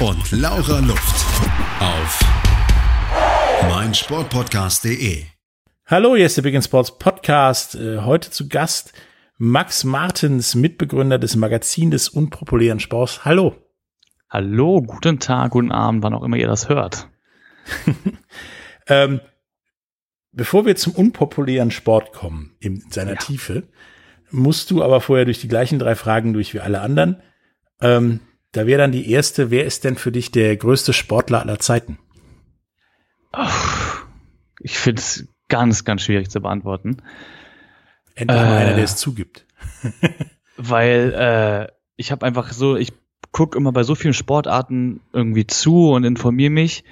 und Laura Luft. Auf meinsportpodcast.de. Hallo, hier ist der Big in Sports Podcast. Äh, heute zu Gast Max Martens, Mitbegründer des Magazin des unpopulären Sports. Hallo. Hallo, guten Tag, guten Abend, wann auch immer ihr das hört. ähm, bevor wir zum unpopulären Sport kommen, in seiner ja. Tiefe, musst du aber vorher durch die gleichen drei Fragen durch wie alle anderen. Ähm, da wäre dann die erste, wer ist denn für dich der größte Sportler aller Zeiten? Ich finde es ganz, ganz schwierig zu beantworten. Endlich mal einer, der es zugibt. weil äh, ich habe einfach so, ich gucke immer bei so vielen Sportarten irgendwie zu und informiere mich.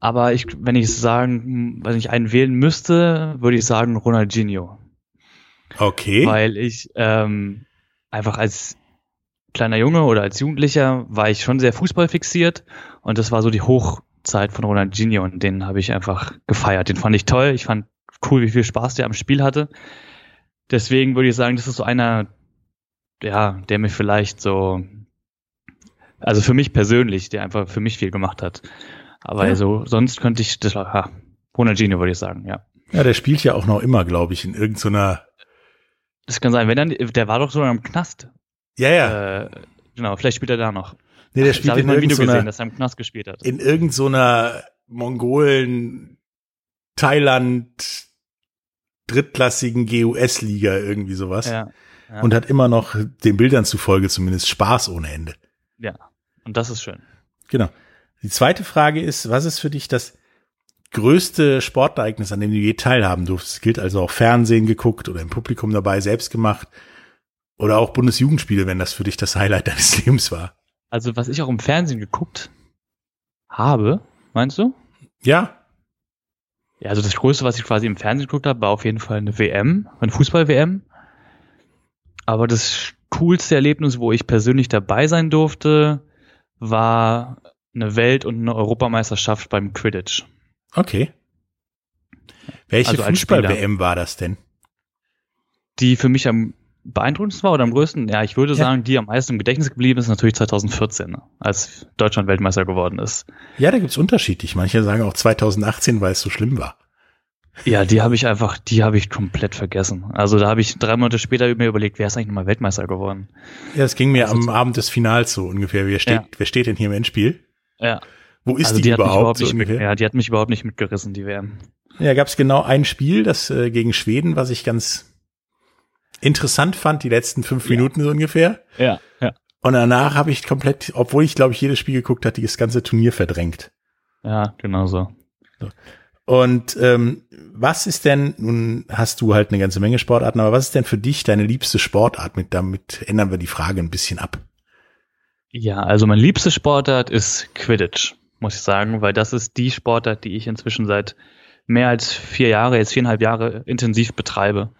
Aber ich, wenn ich sagen, wenn ich einen wählen müsste, würde ich sagen Ronaldinho. Okay. Weil ich ähm, einfach als kleiner Junge oder als Jugendlicher war ich schon sehr Fußball fixiert und das war so die Hoch, Zeit von Ronaldinho und den habe ich einfach gefeiert. Den fand ich toll. Ich fand cool, wie viel Spaß der am Spiel hatte. Deswegen würde ich sagen, das ist so einer, ja, der mir vielleicht so, also für mich persönlich, der einfach für mich viel gemacht hat. Aber ja. also sonst könnte ich, das war, ha, Ronaldinho würde ich sagen, ja. Ja, der spielt ja auch noch immer, glaube ich, in irgendeiner. Das kann sein, wenn dann, der war doch so im Knast. Ja, ja. Äh, genau, vielleicht spielt er da noch. Nee, der spielt in mal ein Video gesehen, dass er im Knast gespielt hat. In irgendeiner Mongolen, Thailand, drittklassigen GUS-Liga, irgendwie sowas. Ja, ja. Und hat immer noch den Bildern zufolge zumindest Spaß ohne Ende. Ja, und das ist schön. Genau. Die zweite Frage ist, was ist für dich das größte Sportereignis, an dem du je teilhaben durftest? Das gilt also auch Fernsehen geguckt oder im Publikum dabei, selbst gemacht. Oder auch Bundesjugendspiele, wenn das für dich das Highlight deines Lebens war. Also was ich auch im Fernsehen geguckt habe, meinst du? Ja. Ja, also das Größte, was ich quasi im Fernsehen geguckt habe, war auf jeden Fall eine WM, eine Fußball-WM. Aber das coolste Erlebnis, wo ich persönlich dabei sein durfte, war eine Welt- und eine Europameisterschaft beim Quidditch. Okay. Welche also Fußball-WM war das denn? Die für mich am beeindruckendsten war oder am größten? Ja, ich würde ja. sagen, die am meisten im Gedächtnis geblieben ist natürlich 2014, als Deutschland Weltmeister geworden ist. Ja, da gibt's unterschiedlich. Manche sagen auch 2018, weil es so schlimm war. Ja, die habe ich einfach, die habe ich komplett vergessen. Also da habe ich drei Monate später mir überlegt, wer ist eigentlich nochmal Weltmeister geworden? Ja, es ging mir also am Abend des Finals so ungefähr. Wer steht, ja. wer steht denn hier im Endspiel? Ja. Wo ist also die, die überhaupt? überhaupt so mit, ja, die hat mich überhaupt nicht mitgerissen, die WM. Ja, gab's genau ein Spiel, das äh, gegen Schweden, was ich ganz interessant fand, die letzten fünf ja. Minuten so ungefähr. Ja, ja. Und danach habe ich komplett, obwohl ich glaube ich jedes Spiel geguckt hatte, das ganze Turnier verdrängt. Ja, genau so. Und ähm, was ist denn, nun hast du halt eine ganze Menge Sportarten, aber was ist denn für dich deine liebste Sportart? Mit damit ändern wir die Frage ein bisschen ab. Ja, also mein liebste Sportart ist Quidditch, muss ich sagen, weil das ist die Sportart, die ich inzwischen seit mehr als vier Jahre, jetzt viereinhalb Jahre intensiv betreibe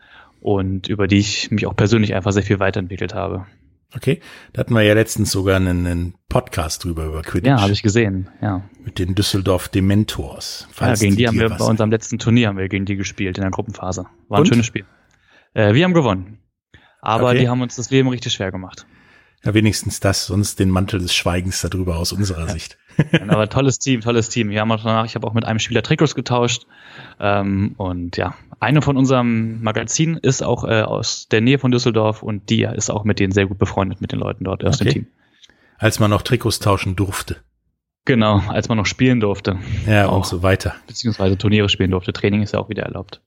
und über die ich mich auch persönlich einfach sehr viel weiterentwickelt habe. Okay, da hatten wir ja letztens sogar einen, einen Podcast drüber über Quidditch. Ja, habe ich gesehen, ja. Mit den Düsseldorf Dementors. Ja, gegen die, die haben wir bei unserem letzten Turnier haben wir gegen die gespielt in der Gruppenphase. War ein und? schönes Spiel. Äh, wir haben gewonnen. Aber okay. die haben uns das Leben richtig schwer gemacht. Ja, wenigstens das, sonst den Mantel des Schweigens darüber aus unserer Sicht. Aber tolles Team, tolles Team. Wir haben auch danach, ich habe auch mit einem Spieler Trikots getauscht. Ähm, und ja, eine von unserem Magazin ist auch äh, aus der Nähe von Düsseldorf und die ist auch mit denen sehr gut befreundet, mit den Leuten dort aus okay. dem Team. Als man noch Trikots tauschen durfte. Genau, als man noch spielen durfte. Ja, auch, und so weiter. Beziehungsweise Turniere spielen durfte. Training ist ja auch wieder erlaubt.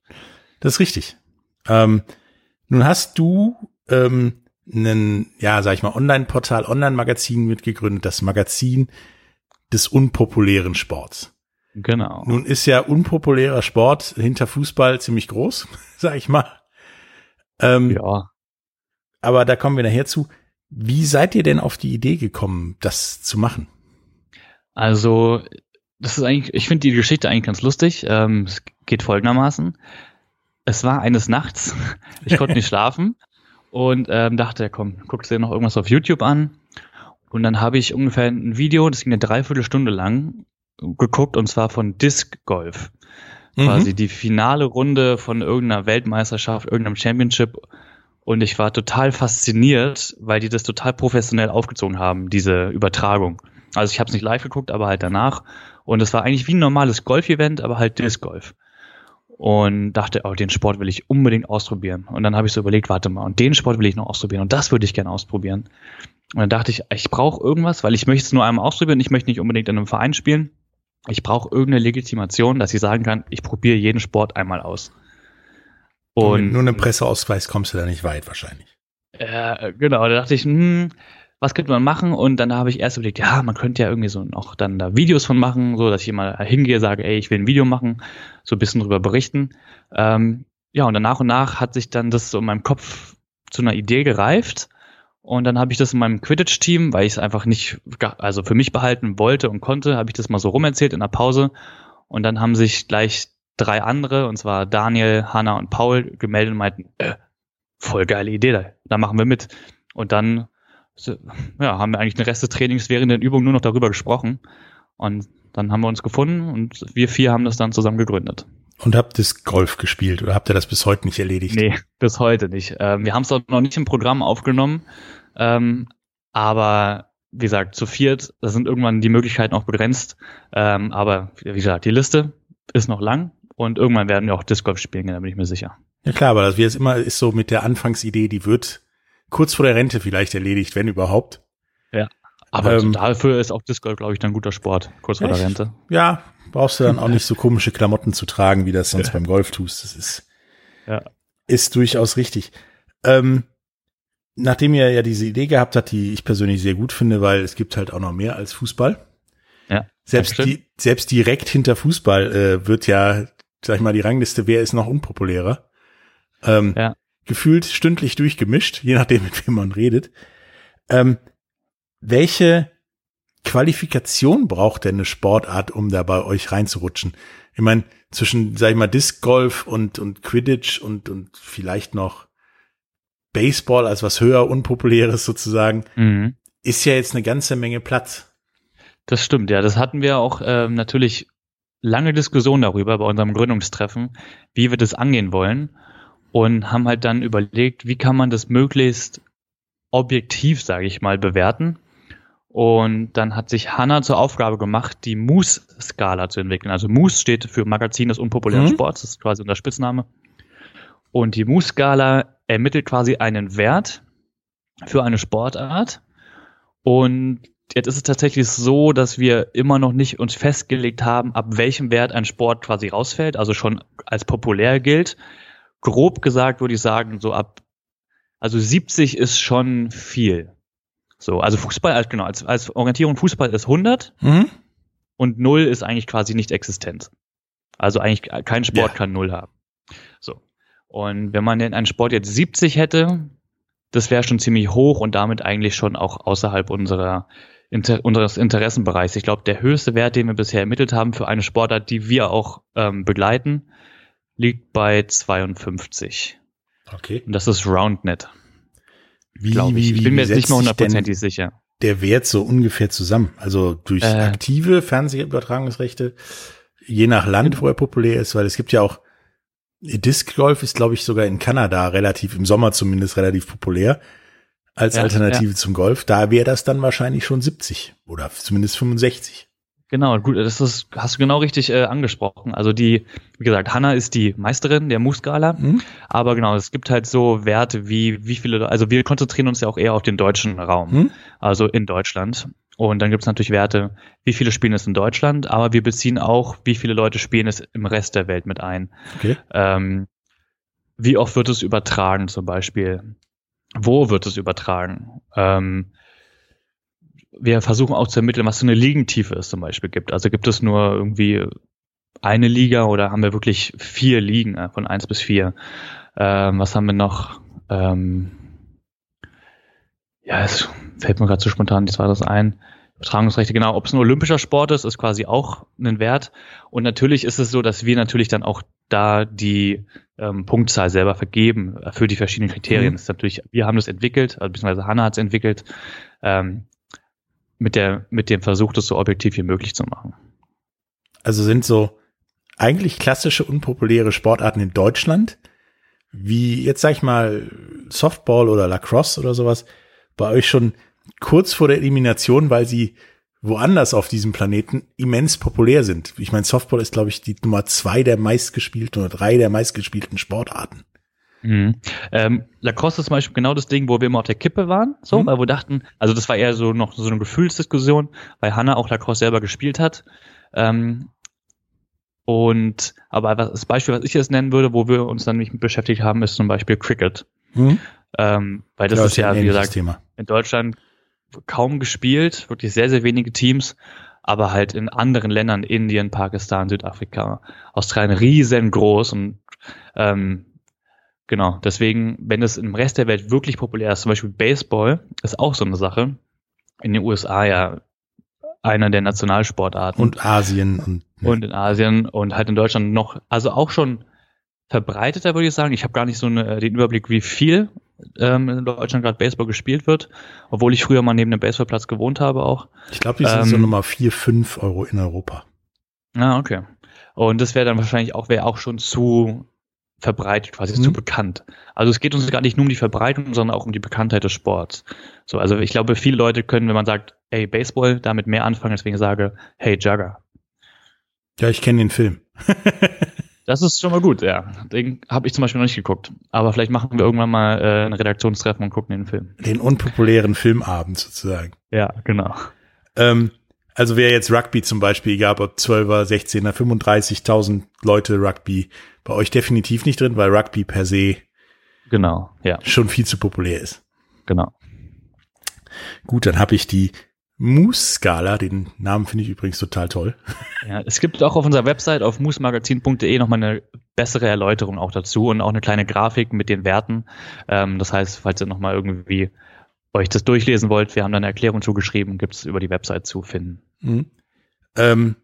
Das ist richtig. Ähm, nun hast du ähm, einen, ja, sag ich mal, Online-Portal, Online-Magazin mitgegründet, das Magazin des unpopulären Sports. Genau. Nun ist ja unpopulärer Sport hinter Fußball ziemlich groß, sag ich mal. Ähm, ja. Aber da kommen wir nachher zu. Wie seid ihr denn auf die Idee gekommen, das zu machen? Also, das ist eigentlich, ich finde die Geschichte eigentlich ganz lustig. Ähm, es geht folgendermaßen. Es war eines Nachts, ich konnte nicht schlafen und ähm, dachte, komm, guckst dir noch irgendwas auf YouTube an. Und dann habe ich ungefähr ein Video, das ging eine Dreiviertelstunde lang, geguckt und zwar von Disc Golf. Mhm. Quasi die finale Runde von irgendeiner Weltmeisterschaft, irgendeinem Championship. Und ich war total fasziniert, weil die das total professionell aufgezogen haben, diese Übertragung. Also ich habe es nicht live geguckt, aber halt danach. Und es war eigentlich wie ein normales Golf-Event, aber halt Disc Golf. Und dachte, oh, den Sport will ich unbedingt ausprobieren. Und dann habe ich so überlegt, warte mal, und den Sport will ich noch ausprobieren und das würde ich gerne ausprobieren. Und dann dachte ich, ich brauche irgendwas, weil ich möchte es nur einmal ausprobieren, ich möchte nicht unbedingt in einem Verein spielen ich brauche irgendeine Legitimation, dass ich sagen kann, ich probiere jeden Sport einmal aus. Und nur einem Presseausweis kommst du da nicht weit wahrscheinlich. Äh, genau, da dachte ich, hm, was könnte man machen? Und dann habe ich erst überlegt, ja, man könnte ja irgendwie so noch dann da Videos von machen, so dass ich immer hingehe, sage, ey, ich will ein Video machen, so ein bisschen drüber berichten. Ähm, ja, und dann nach und nach hat sich dann das so in meinem Kopf zu einer Idee gereift. Und dann habe ich das in meinem Quidditch-Team, weil ich es einfach nicht, also für mich behalten wollte und konnte, habe ich das mal so rumerzählt in der Pause. Und dann haben sich gleich drei andere, und zwar Daniel, Hanna und Paul, gemeldet und meinten, äh, voll geile Idee, da, da machen wir mit. Und dann ja, haben wir eigentlich den Rest des Trainings während der Übung nur noch darüber gesprochen. Und dann haben wir uns gefunden und wir vier haben das dann zusammen gegründet. Und habt das Golf gespielt oder habt ihr das bis heute nicht erledigt? Nee, bis heute nicht. Ähm, wir haben es auch noch nicht im Programm aufgenommen. Ähm, aber wie gesagt, zu viert, da sind irgendwann die Möglichkeiten auch begrenzt. Ähm, aber wie gesagt, die Liste ist noch lang und irgendwann werden wir auch Disc Golf spielen, da bin ich mir sicher. Ja klar, aber das wie es immer ist so mit der Anfangsidee, die wird kurz vor der Rente vielleicht erledigt, wenn überhaupt. Ja. Aber ähm, dafür ist auch Disc Golf, glaube ich, dann ein guter Sport, kurz vor der Rente. Ja, brauchst du dann auch nicht so komische Klamotten zu tragen, wie das sonst beim Golf tust. Das ist, ja. ist durchaus richtig. Ähm, nachdem ihr ja diese Idee gehabt habt, die ich persönlich sehr gut finde, weil es gibt halt auch noch mehr als Fußball. Ja. Selbst, die, selbst direkt hinter Fußball äh, wird ja, sag ich mal, die Rangliste, wer ist noch unpopulärer. Ähm, ja. Gefühlt stündlich durchgemischt, je nachdem, mit wem man redet. Ähm, welche Qualifikation braucht denn eine Sportart, um da bei euch reinzurutschen? Ich meine, zwischen, sag ich mal, Disc Golf und, und Quidditch und, und vielleicht noch Baseball als was höher unpopuläres sozusagen, mhm. ist ja jetzt eine ganze Menge Platz. Das stimmt, ja. Das hatten wir auch ähm, natürlich lange Diskussion darüber bei unserem Gründungstreffen, wie wir das angehen wollen und haben halt dann überlegt, wie kann man das möglichst objektiv, sage ich mal, bewerten. Und dann hat sich Hanna zur Aufgabe gemacht, die Moose-Skala zu entwickeln. Also Moose steht für Magazin des unpopulären mhm. Sports, das ist quasi unser Spitzname. Und die Moose-Skala ermittelt quasi einen Wert für eine Sportart. Und jetzt ist es tatsächlich so, dass wir immer noch nicht uns festgelegt haben, ab welchem Wert ein Sport quasi rausfällt, also schon als populär gilt. Grob gesagt würde ich sagen, so ab, also 70 ist schon viel. So, also Fußball, als, genau, als, als Orientierung Fußball ist 100 mhm. und 0 ist eigentlich quasi nicht existent. Also eigentlich kein Sport ja. kann 0 haben. So. Und wenn man denn einen Sport jetzt 70 hätte, das wäre schon ziemlich hoch und damit eigentlich schon auch außerhalb unserer Inter unseres Interessenbereichs. Ich glaube, der höchste Wert, den wir bisher ermittelt haben für eine Sportart, die wir auch ähm, begleiten, liegt bei 52. Okay. Und das ist RoundNet. Wie, wie, ich. ich bin mir jetzt nicht mehr hundertprozentig sicher. Der Wert so ungefähr zusammen. Also durch äh, aktive Fernsehübertragungsrechte, je nach Land, wo er populär ist, weil es gibt ja auch Disc Golf ist, glaube ich, sogar in Kanada relativ, im Sommer zumindest relativ populär als ja, Alternative ja. zum Golf. Da wäre das dann wahrscheinlich schon 70 oder zumindest 65. Genau, gut, das ist, hast du genau richtig äh, angesprochen. Also die, wie gesagt, Hanna ist die Meisterin der Moose-Skala, mhm. aber genau, es gibt halt so Werte wie, wie viele, also wir konzentrieren uns ja auch eher auf den deutschen Raum, mhm. also in Deutschland. Und dann gibt es natürlich Werte, wie viele spielen es in Deutschland, aber wir beziehen auch, wie viele Leute spielen es im Rest der Welt mit ein. Okay. Ähm, wie oft wird es übertragen zum Beispiel? Wo wird es übertragen? Ähm, wir versuchen auch zu ermitteln, was so eine Ligentiefe es zum Beispiel gibt. Also gibt es nur irgendwie eine Liga oder haben wir wirklich vier Ligen äh, von eins bis vier? Ähm, was haben wir noch? Ähm, ja, es fällt mir gerade zu spontan, das war das ein. Übertragungsrechte, genau. Ob es ein olympischer Sport ist, ist quasi auch ein Wert. Und natürlich ist es so, dass wir natürlich dann auch da die ähm, Punktzahl selber vergeben äh, für die verschiedenen Kriterien. Mhm. Ist natürlich, wir haben das entwickelt, also beziehungsweise Hanna hat es entwickelt, ähm, mit, der, mit dem Versuch, das so objektiv wie möglich zu machen. Also sind so eigentlich klassische unpopuläre Sportarten in Deutschland, wie jetzt sag ich mal Softball oder Lacrosse oder sowas, bei euch schon kurz vor der Elimination, weil sie woanders auf diesem Planeten immens populär sind. Ich meine, Softball ist, glaube ich, die Nummer zwei der meistgespielten oder drei der meistgespielten Sportarten. Mhm. Ähm, Lacrosse ist zum Beispiel genau das Ding, wo wir immer auf der Kippe waren, so, mhm. weil wir dachten, also das war eher so noch so eine Gefühlsdiskussion, weil Hannah auch Lacrosse selber gespielt hat. Ähm, und aber das Beispiel, was ich jetzt nennen würde, wo wir uns dann nicht mit beschäftigt haben, ist zum Beispiel Cricket. Mhm. Ähm, weil das ja, ist ja, wie gesagt, Thema. in Deutschland kaum gespielt, wirklich sehr, sehr wenige Teams, aber halt in anderen Ländern, Indien, Pakistan, Südafrika, Australien riesengroß und ähm, genau, deswegen, wenn es im Rest der Welt wirklich populär ist, zum Beispiel Baseball, ist auch so eine Sache. In den USA ja einer der Nationalsportarten. Und Asien und, ja. und in Asien und halt in Deutschland noch, also auch schon verbreiteter, würde ich sagen. Ich habe gar nicht so eine, den Überblick, wie viel ähm, in Deutschland gerade Baseball gespielt wird, obwohl ich früher mal neben dem Baseballplatz gewohnt habe auch. Ich glaube, die sind ähm, so Nummer 4, 5 Euro in Europa. Ah, okay. Und das wäre dann wahrscheinlich auch, wäre auch schon zu verbreitet, quasi mhm. zu bekannt. Also es geht uns gar nicht nur um die Verbreitung, sondern auch um die Bekanntheit des Sports. So, also ich glaube, viele Leute können, wenn man sagt, hey, Baseball, damit mehr anfangen, deswegen sage, hey, Jugger. Ja, ich kenne den Film. Das ist schon mal gut, ja. Den habe ich zum Beispiel noch nicht geguckt. Aber vielleicht machen wir irgendwann mal äh, ein Redaktionstreffen und gucken den Film. Den unpopulären Filmabend sozusagen. Ja, genau. Ähm, also wer jetzt Rugby zum Beispiel, egal ob 12er, 16er, 35.000 Leute Rugby, bei euch definitiv nicht drin, weil Rugby per se genau, ja. schon viel zu populär ist. Genau. Gut, dann habe ich die Moose-Skala, den Namen finde ich übrigens total toll. Ja, es gibt auch auf unserer Website auf moosmagazin.de nochmal eine bessere Erläuterung auch dazu und auch eine kleine Grafik mit den Werten. Ähm, das heißt, falls ihr nochmal irgendwie euch das durchlesen wollt, wir haben da eine Erklärung zugeschrieben, gibt es über die Website zu finden. Mhm. Ähm,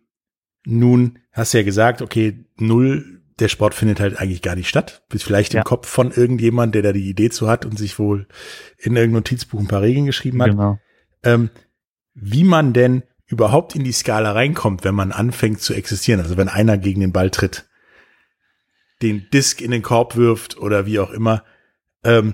nun hast du ja gesagt, okay, null, der Sport findet halt eigentlich gar nicht statt. Bist vielleicht ja. im Kopf von irgendjemand, der da die Idee zu hat und sich wohl in irgendein Notizbuch ein paar Regeln geschrieben hat. Genau. Ähm, wie man denn überhaupt in die Skala reinkommt, wenn man anfängt zu existieren. Also wenn einer gegen den Ball tritt, den Disk in den Korb wirft oder wie auch immer. Ähm,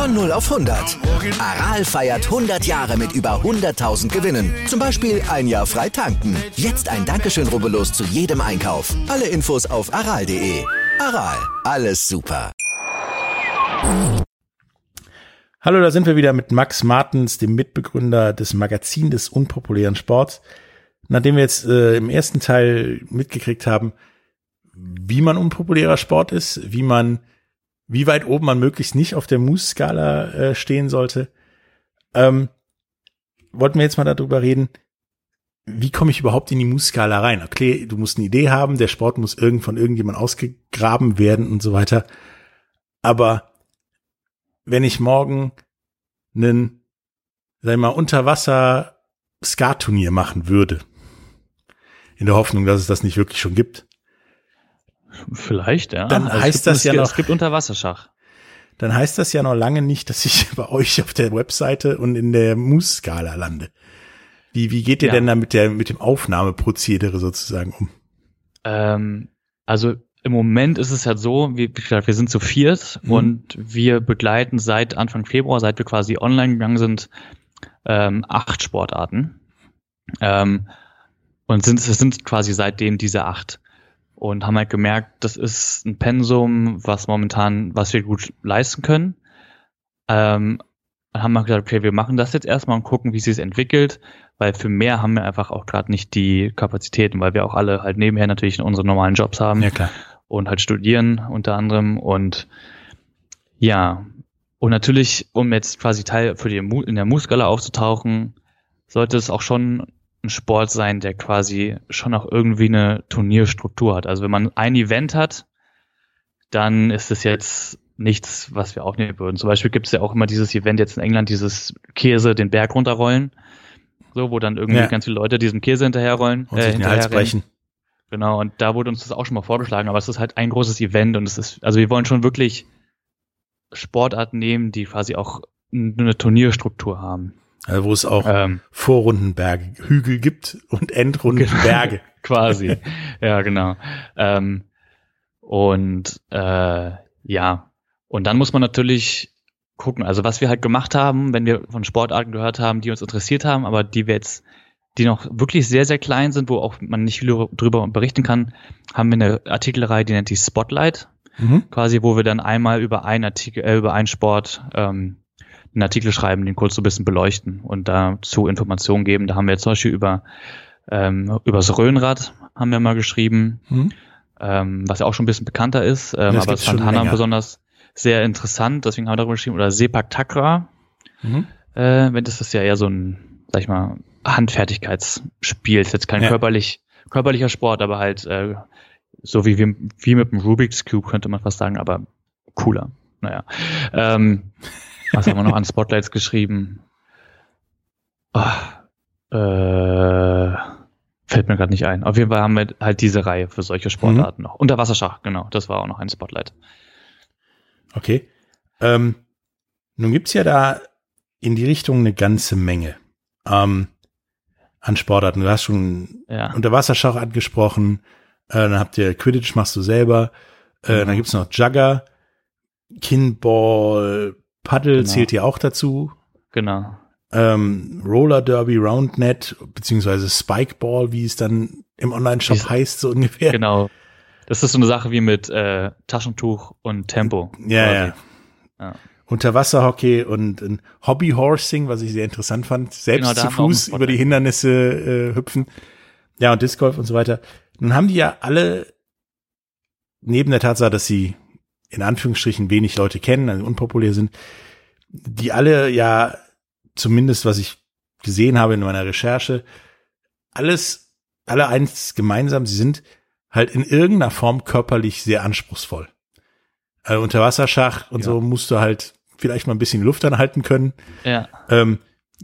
Von 0 auf 100. Aral feiert 100 Jahre mit über 100.000 Gewinnen. Zum Beispiel ein Jahr frei tanken. Jetzt ein Dankeschön, rubbellos zu jedem Einkauf. Alle Infos auf aral.de. Aral, alles super. Hallo, da sind wir wieder mit Max Martens, dem Mitbegründer des Magazin des unpopulären Sports. Nachdem wir jetzt äh, im ersten Teil mitgekriegt haben, wie man unpopulärer Sport ist, wie man wie weit oben man möglichst nicht auf der Moose-Skala äh, stehen sollte. Ähm, wollten wir jetzt mal darüber reden, wie komme ich überhaupt in die Moose-Skala rein? Okay, du musst eine Idee haben, der Sport muss irgend von irgendjemand ausgegraben werden und so weiter. Aber wenn ich morgen einen, sag ich mal, Unterwasser-Skat-Turnier machen würde, in der Hoffnung, dass es das nicht wirklich schon gibt, Vielleicht, ja. Dann also heißt das ja noch. Es gibt Unterwasserschach. Dann heißt das ja noch lange nicht, dass ich bei euch auf der Webseite und in der Moose-Skala lande. Wie, wie geht ihr ja. denn da mit der, mit dem Aufnahmeprozedere sozusagen um? Ähm, also im Moment ist es halt so, wie gesagt, wir sind zu viert mhm. und wir begleiten seit Anfang Februar, seit wir quasi online gegangen sind, ähm, acht Sportarten. Ähm, und sind, es sind quasi seitdem diese acht und haben halt gemerkt, das ist ein Pensum, was momentan, was wir gut leisten können. Ähm, haben wir gesagt, okay, wir machen das jetzt erstmal und gucken, wie sich es entwickelt, weil für mehr haben wir einfach auch gerade nicht die Kapazitäten, weil wir auch alle halt nebenher natürlich unsere normalen Jobs haben Ja, klar. und halt studieren unter anderem und ja, und natürlich, um jetzt quasi Teil für die in der Muskala aufzutauchen, sollte es auch schon ein Sport sein, der quasi schon auch irgendwie eine Turnierstruktur hat. Also wenn man ein Event hat, dann ist es jetzt nichts, was wir aufnehmen würden. Zum Beispiel gibt es ja auch immer dieses Event jetzt in England, dieses Käse den Berg runterrollen. So, wo dann irgendwie Ja. ganz viele Leute diesem Käse hinterherrollen. Und sich den Hals brechen. Genau, und da wurde uns das auch schon mal vorgeschlagen, aber es ist halt ein großes Event und es ist, also wir wollen schon wirklich Sportarten nehmen, die quasi auch eine Turnierstruktur haben. Also wo es auch Ähm, Vorrundenberge, Hügel gibt und Endrundenberge. quasi. ja, genau. Ähm, und äh, ja, und dann muss man natürlich gucken, also was wir halt gemacht haben, wenn wir von Sportarten gehört haben, die uns interessiert haben, aber die wir jetzt, die noch wirklich sehr, sehr klein sind, wo auch man nicht viel drüber berichten kann, haben wir eine Artikelreihe, die nennt sich Spotlight. Mhm. quasi, wo wir dann einmal über einen Artikel, äh, über einen Sport ähm, einen Artikel schreiben, den kurz so ein bisschen beleuchten und dazu Informationen geben. Da haben wir jetzt zum Beispiel über ähm, übers Röhnrad haben wir mal geschrieben, Mhm. ähm, was ja auch schon ein bisschen bekannter ist, ähm, Das aber es fand Hannah länger. besonders sehr interessant, deswegen haben wir darüber geschrieben, oder Sepak Takra, Mhm. äh, wenn das ist ja eher so ein, sag ich mal, Handfertigkeitsspiel, ist jetzt kein Ja. körperlich, körperlicher Sport, aber halt äh, so wie, wie, wie mit dem Rubik's Cube könnte man fast sagen, aber cooler. Naja. Ähm, was haben wir noch an Spotlights geschrieben? Ah, äh, fällt mir gerade nicht ein. Auf jeden Fall haben wir halt diese Reihe für solche Sportarten noch. Unterwasserschach, genau, das war auch noch ein Spotlight. Okay. Ähm, nun gibt's ja da in die Richtung eine ganze Menge ähm, an Sportarten. Du hast schon Ja. Unterwasserschach angesprochen, äh, dann habt ihr Quidditch, machst du selber, äh, Mhm. dann gibt's noch Jugger, Kinball, Paddle Genau. zählt ja auch dazu, Genau. ähm, Roller Derby, Roundnet, beziehungsweise Spikeball, wie es dann im Online-Shop heißt, so ungefähr. Genau. Das ist so eine Sache wie mit äh, Taschentuch und Tempo. Ja, ja. Ja. Unterwasserhockey und ein Hobbyhorsing, was ich sehr interessant fand. Selbst Genau, zu Fuß über die. Hindernisse äh, hüpfen. Ja, und Disc Golf und so weiter. Nun haben die ja alle, neben der Tatsache, dass sie in Anführungsstrichen wenig Leute kennen, also unpopulär sind, die alle ja, zumindest was ich gesehen habe in meiner Recherche, alles, alle eins gemeinsam, sie sind halt in irgendeiner Form körperlich sehr anspruchsvoll. Also Unterwasserschach und Ja. so musst du halt vielleicht mal ein bisschen Luft anhalten können. Ja. Ähm,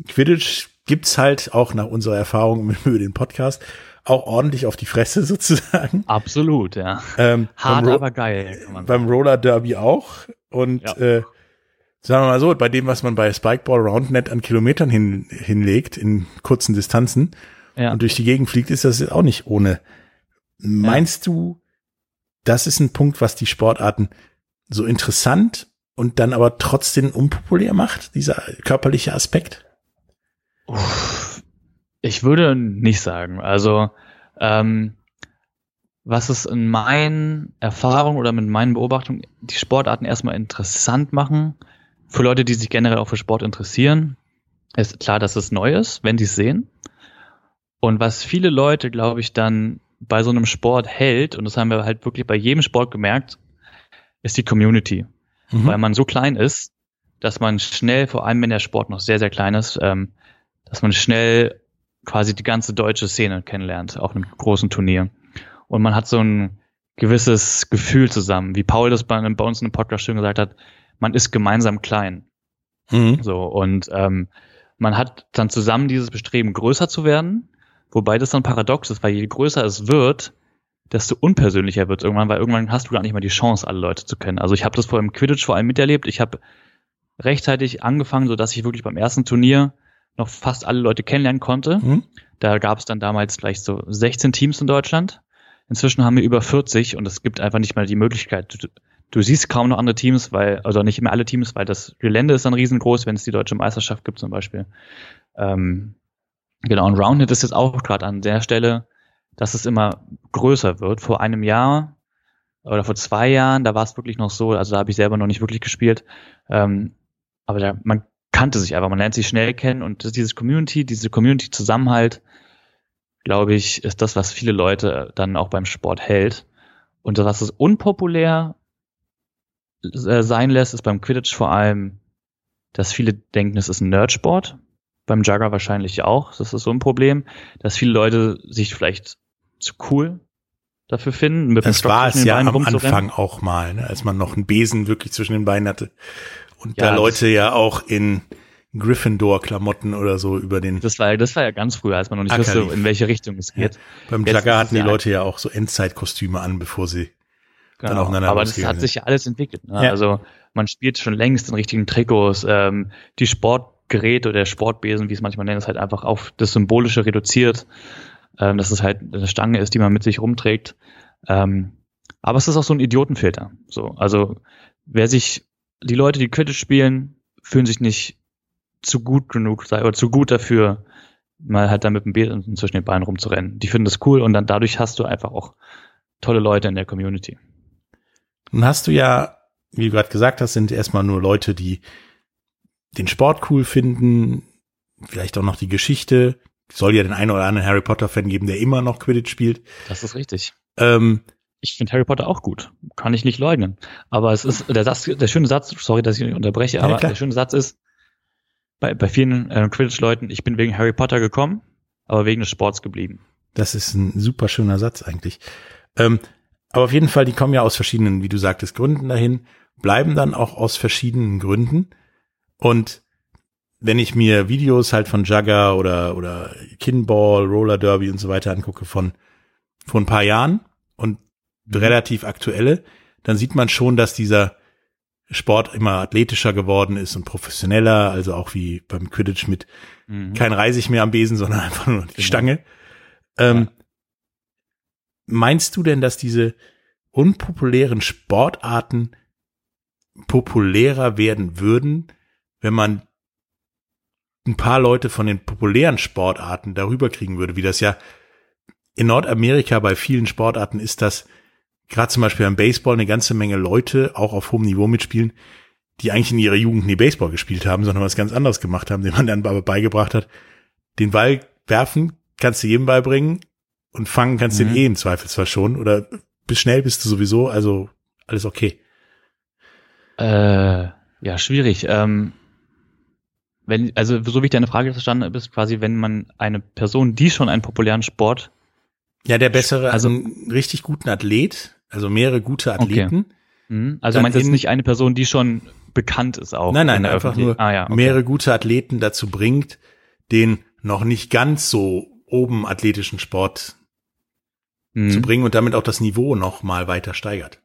Quidditch gibt's halt auch nach unserer Erfahrung über den Podcast auch ordentlich auf die Fresse sozusagen. Absolut, ja. Ähm, Hart, aber geil. Beim Roller Derby auch. Und Ja. äh, sagen wir mal so, bei dem, was man bei Spikeball Roundnet an Kilometern hin, hinlegt, in kurzen Distanzen ja. und durch die Gegend fliegt, ist das auch nicht ohne. Meinst du, das ist ein Punkt, was die Sportarten so interessant und dann aber trotzdem unpopulär macht, dieser körperliche Aspekt? Uff, Ich würde nicht sagen. Also, ähm, was es in meinen Erfahrungen oder mit meinen Beobachtungen die Sportarten erstmal interessant machen, für Leute, die sich generell auch für Sport interessieren, ist klar, dass es neu ist, wenn sie es sehen. Und was viele Leute, glaube ich, dann bei so einem Sport hält, und das haben wir halt wirklich bei jedem Sport gemerkt, ist die Community. Mhm. weil man so klein ist, dass man schnell, vor allem wenn der Sport noch sehr, sehr klein ist, ähm, dass man schnell quasi die ganze deutsche Szene kennenlernt auf einem großen Turnier. Und man hat so ein gewisses Gefühl zusammen, wie Paul das bei, bei uns in einem Podcast schön gesagt hat, man ist gemeinsam klein. Mhm. So, und ähm, man hat dann zusammen dieses Bestreben, größer zu werden, wobei das dann paradox ist, weil je größer es wird, desto unpersönlicher wird es irgendwann, weil irgendwann hast du gar nicht mehr die Chance, alle Leute zu kennen. Also ich habe das vor im Quidditch vor allem miterlebt. Ich habe rechtzeitig angefangen, so dass ich wirklich beim ersten Turnier noch fast alle Leute kennenlernen konnte. Mhm. Da gab es dann damals vielleicht so 16 Teams in Deutschland. Inzwischen haben wir über 40 und es gibt einfach nicht mehr die Möglichkeit. Du, du siehst kaum noch andere Teams, weil, also nicht mehr alle Teams, weil das Gelände ist dann riesengroß, wenn es die deutsche Meisterschaft gibt zum Beispiel. Ähm, genau, und Roundnet ist jetzt auch gerade an der Stelle, dass es immer größer wird. Vor einem Jahr oder vor zwei Jahren, da war es wirklich noch so, also da habe ich selber noch nicht wirklich gespielt, ähm, aber da, man kannte sich einfach, man lernt sich schnell kennen und dieses Community, diese Community-Zusammenhalt, glaube ich, ist das, was viele Leute dann auch beim Sport hält. Und was es unpopulär äh, sein lässt, ist beim Quidditch vor allem, dass viele denken, es ist ein Nerdsport. Beim Jugger wahrscheinlich auch. Das ist so ein Problem, dass viele Leute sich vielleicht zu cool dafür finden. Mit das war es ja am Anfang auch mal, ne, als man noch einen Besen wirklich zwischen den Beinen hatte. Und ja, da Leute ja auch in Gryffindor-Klamotten oder so über den. Das war, das war ja ganz früher, als man noch nicht Acker wusste, in welche Richtung es geht. Ja. Beim Jugger hatten die Leute ja auch so Endzeitkostüme an, bevor sie genau. dann aufeinander Aber das hat sich ja alles entwickelt. Ne? Ja. Also man spielt schon längst in richtigen Trikots. Ähm, die Sportgeräte oder der Sportbesen, wie es manchmal nennt, ist halt einfach auf das Symbolische reduziert. Ähm, dass es halt eine Stange ist, die man mit sich rumträgt. Ähm, aber es ist auch so ein Idiotenfilter. So, also wer sich, die Leute, die kritisch spielen, fühlen sich nicht zu gut genug oder zu gut dafür, mal halt da mit dem Besen zwischen den Beinen rumzurennen. Die finden das cool und dann dadurch hast du einfach auch tolle Leute in der Community. Nun hast du ja, wie du gerade gesagt hast, sind erstmal nur Leute, die den Sport cool finden, vielleicht auch noch die Geschichte. Soll ja den einen oder anderen Harry Potter-Fan geben, der immer noch Quidditch spielt. Das ist richtig. Ähm, ich finde Harry Potter auch gut. Kann ich nicht leugnen. Aber es ist, der Satz, der schöne Satz, sorry, dass ich unterbreche, aber ja, der schöne Satz ist, bei, bei vielen äh, Quidditch-Leuten, ich bin wegen Harry Potter gekommen, aber wegen des Sports geblieben. Das ist ein super schöner Satz eigentlich. Ähm, aber auf jeden Fall, die kommen ja aus verschiedenen, wie du sagtest, Gründen dahin, bleiben dann auch aus verschiedenen Gründen. Und wenn ich mir Videos halt von Jugger oder, oder Kinball, Roller Derby und so weiter angucke von, von ein paar Jahren und. Relativ aktuelle, dann sieht man schon, dass dieser Sport immer athletischer geworden ist und professioneller, also auch wie beim Quidditch mit mhm. kein Reisig mehr am Besen, sondern einfach nur die genau. Stange. Ähm, ja. Meinst du denn, dass diese unpopulären Sportarten populärer werden würden, wenn man ein paar Leute von den populären Sportarten darüber kriegen würde, wie das ja in Nordamerika bei vielen Sportarten ist, dass gerade zum Beispiel beim Baseball eine ganze Menge Leute auch auf hohem Niveau mitspielen, die eigentlich in ihrer Jugend nie Baseball gespielt haben, sondern was ganz anderes gemacht haben, den man dann aber beigebracht hat. Den Ball werfen kannst du jedem beibringen und fangen kannst du mhm. den eh im Zweifelsfall schon oder bis schnell bist du sowieso, also alles okay. Äh, ja, schwierig. Ähm, wenn, also so wie ich deine Frage verstanden habe, ist quasi, wenn man eine Person, die schon einen populären Sport ja, der bessere, also einen richtig guten Athlet, also mehrere gute Athleten. Okay. Mhm. Also meinst du jetzt nicht eine Person, die schon bekannt ist auch? Nein, nein, einfach nur ah, ja, okay. mehrere gute Athleten dazu bringt, den noch nicht ganz so oben athletischen Sport mhm. zu bringen und damit auch das Niveau noch mal weiter steigert.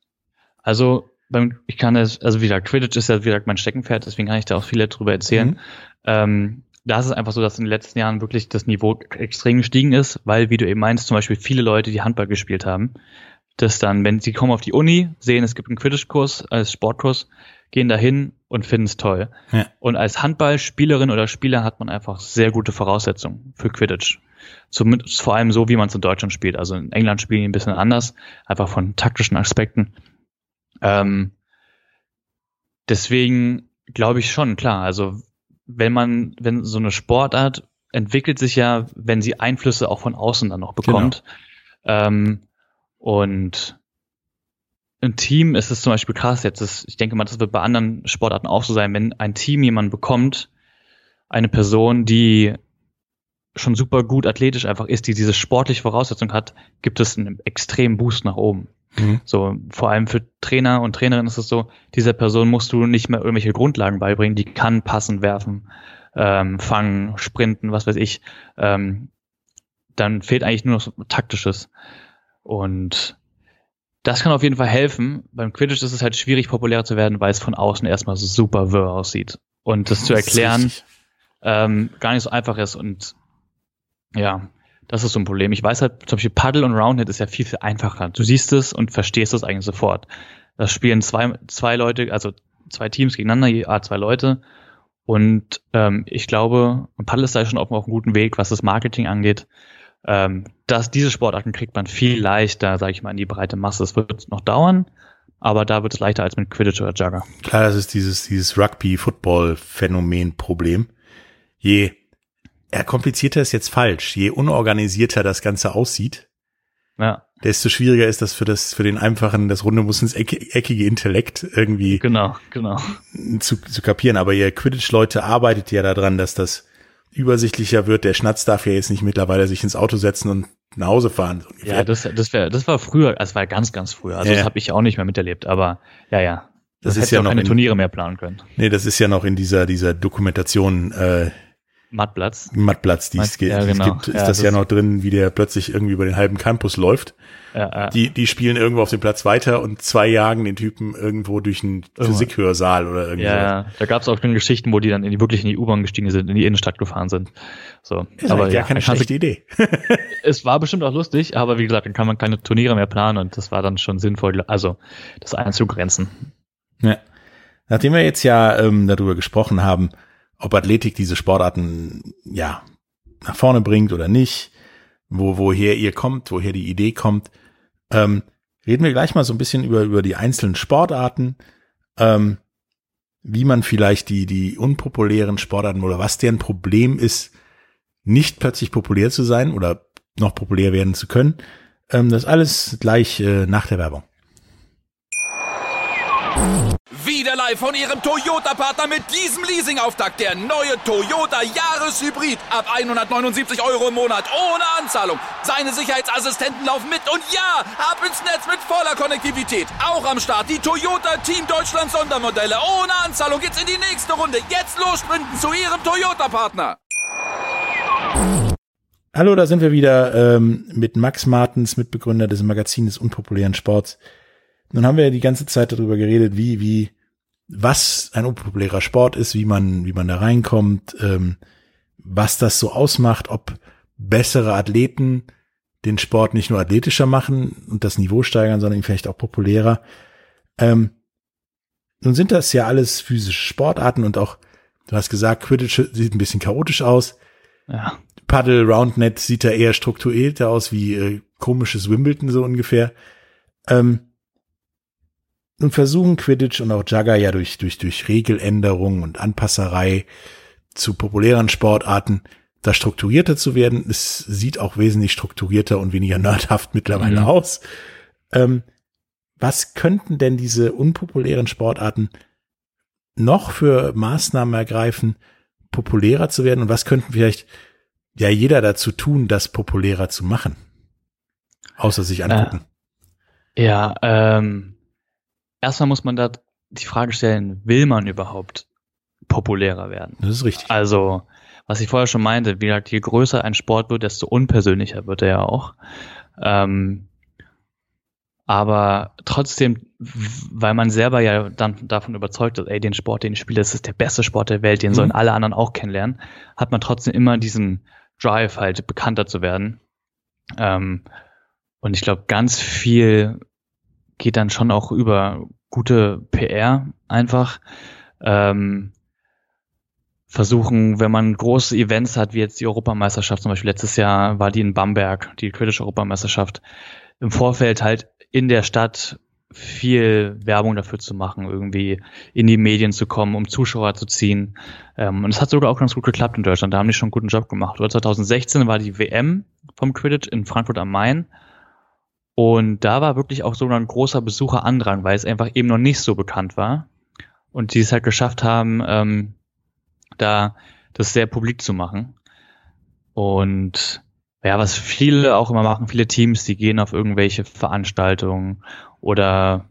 Also beim, ich kann es, also wieder Quidditch ist ja wieder mein Steckenpferd, deswegen kann ich da auch viel darüber erzählen. Mhm. Ähm, da ist es einfach so, dass in den letzten Jahren wirklich das Niveau extrem gestiegen ist, weil, wie du eben meinst, zum Beispiel viele Leute, die Handball gespielt haben, dass dann, wenn sie kommen auf die Uni, sehen, es gibt einen Quidditch-Kurs als Sportkurs, gehen dahin und finden es toll. Ja. Und als Handballspielerin oder Spieler hat man einfach sehr gute Voraussetzungen für Quidditch. Zumindest vor allem so, wie man es in Deutschland spielt. Also in England spielen die ein bisschen anders, einfach von taktischen Aspekten. Ähm, deswegen glaube ich schon, klar. Also wenn man, wenn so eine Sportart entwickelt sich ja, wenn sie Einflüsse auch von außen dann noch bekommt. Genau. Ähm, und im Team ist es zum Beispiel krass, jetzt ist, ich denke mal, das wird bei anderen Sportarten auch so sein, wenn ein Team jemanden bekommt, eine Person, die schon super gut athletisch einfach ist, die diese sportliche Voraussetzung hat, gibt es einen extremen Boost nach oben. Mhm. So, vor allem für Trainer und Trainerinnen ist es so, dieser Person musst du nicht mehr irgendwelche Grundlagen beibringen, die kann passen, werfen, ähm, fangen, sprinten, was weiß ich. Ähm, dann fehlt eigentlich nur noch so taktisches. Und das kann auf jeden Fall helfen. Beim Quidditch ist es halt schwierig, populär zu werden, weil es von außen erstmal so super wirr aussieht. Und das zu erklären, ähm, gar nicht so einfach ist. Und ja, das ist so ein Problem. Ich weiß halt, zum Beispiel Paddle und Roundhead ist ja viel, viel einfacher. Du siehst es und verstehst es eigentlich sofort. Das spielen zwei, zwei Leute, also zwei Teams gegeneinander, je A zwei Leute. Und ähm, ich glaube, Paddle ist da schon auf, auf einem guten Weg, was das Marketing angeht. Ähm, dass diese Sportarten kriegt man viel leichter, sage ich mal, in die breite Masse. Es wird noch dauern, aber da wird es leichter als mit Quidditch oder Jugger. Klar, das ist dieses, dieses Rugby-Football-Phänomen-Problem. Je, ja, komplizierter ist jetzt falsch, je unorganisierter das Ganze aussieht, Ja, desto schwieriger ist das für das, für den einfachen, das runde muss ins eckige Intellekt irgendwie genau, genau. zu, zu kapieren. Aber ihr Quidditch-Leute arbeitet ja daran, dass das übersichtlicher wird. Der Schnatz darf ja jetzt nicht mittlerweile sich ins Auto setzen und nach Hause fahren. so. Ja, das, das, wär, das war früher, das war ganz, ganz früher. Also Ja, das habe ich auch nicht mehr miterlebt, aber ja, ja. Das ist hätte ja noch keine in- Turniere mehr planen können. nee, das ist ja noch in dieser, dieser Dokumentation, äh, Mattplatz. Mattplatz, die es gibt, ja, genau. gibt, ist Ja, das, ja das- noch drin, wie der plötzlich irgendwie über den halben Campus läuft. Ja, ja. Die, die spielen irgendwo auf dem Platz weiter und zwei jagen den Typen irgendwo durch einen Physikhörsaal oder irgendwie Ja, ja, da gab es auch schon Geschichten, wo die dann in die, wirklich in die U-Bahn gestiegen sind, in die Innenstadt gefahren sind. So, Ist aber ja, keine schlechte Idee. es war bestimmt auch lustig, aber wie gesagt, dann kann man keine Turniere mehr planen und das war dann schon sinnvoll, also das einzugrenzen. Ja. Nachdem wir jetzt ja ähm, darüber gesprochen haben, ob Athletik diese Sportarten ja nach vorne bringt oder nicht, wo woher ihr kommt, woher die Idee kommt, ähm, reden wir gleich mal so ein bisschen über über die einzelnen Sportarten, ähm, wie man vielleicht die die unpopulären Sportarten oder was deren Problem ist, nicht plötzlich populär zu sein oder noch populär werden zu können. Ähm, das alles gleich äh, nach der Werbung. Wieder live von Ihrem Toyota-Partner mit diesem Leasing-Auftakt. Der neue Toyota Jahreshybrid. Ab 179 Euro im Monat. Ohne Anzahlung. Seine Sicherheitsassistenten laufen mit. Und ja, ab ins Netz mit voller Konnektivität. Auch am Start die Toyota Team Deutschland Sondermodelle. Ohne Anzahlung geht's in die nächste Runde. Jetzt los sprinten zu Ihrem Toyota-Partner. Hallo, da sind wir wieder ähm, mit Max Martens, Mitbegründer des Magazins des unpopulären Sports. Nun haben wir ja die ganze Zeit darüber geredet, wie, wie, was ein unpopulärer Sport ist, wie man, wie man da reinkommt, ähm, was das so ausmacht, ob bessere Athleten den Sport nicht nur athletischer machen und das Niveau steigern, sondern ihn vielleicht auch populärer. Ähm, nun sind das ja alles physische Sportarten und auch, du hast gesagt, Quidditch sieht ein bisschen chaotisch aus. Ja, Paddle Roundnet sieht da eher strukturierter aus wie äh, komisches Wimbledon so ungefähr. Ähm, nun versuchen Quidditch und auch Jugger ja durch, durch, durch Regeländerungen und Anpasserei zu populären Sportarten da strukturierter zu werden. Es sieht auch wesentlich strukturierter und weniger nerdhaft mittlerweile Mhm. aus. Ähm, was könnten denn diese unpopulären Sportarten noch für Maßnahmen ergreifen, populärer zu werden? Und was könnten vielleicht ja jeder dazu tun, das populärer zu machen? Außer sich angucken. ja ähm, erstmal muss man da die Frage stellen, will man überhaupt populärer werden? Das ist richtig. Also, was ich vorher schon meinte, wie gesagt, je größer ein Sport wird, desto unpersönlicher wird er ja auch. Ähm, aber trotzdem, weil man selber ja dann davon überzeugt ist, ey, den Sport, den ich spiele, das ist der beste Sport der Welt, den Mhm. sollen alle anderen auch kennenlernen, hat man trotzdem immer diesen Drive, halt bekannter zu werden. Ähm, und ich glaube, ganz viel geht dann schon auch über gute PR einfach. Ähm, versuchen, wenn man große Events hat, wie jetzt die Europameisterschaft, zum Beispiel letztes Jahr war die in Bamberg, die Quidditch Europameisterschaft, im Vorfeld halt in der Stadt viel Werbung dafür zu machen, irgendwie in die Medien zu kommen, um Zuschauer zu ziehen. Ähm, und es hat sogar auch ganz gut geklappt in Deutschland. Da haben die schon einen guten Job gemacht. Oder 2016 war die WM vom Quidditch in Frankfurt am Main. Und da war wirklich auch so ein großer Besucherandrang, weil es einfach eben noch nicht so bekannt war. Und die es halt geschafft haben, ähm, da das sehr publik zu machen. Und ja, was viele auch immer machen, viele Teams, die gehen auf irgendwelche Veranstaltungen oder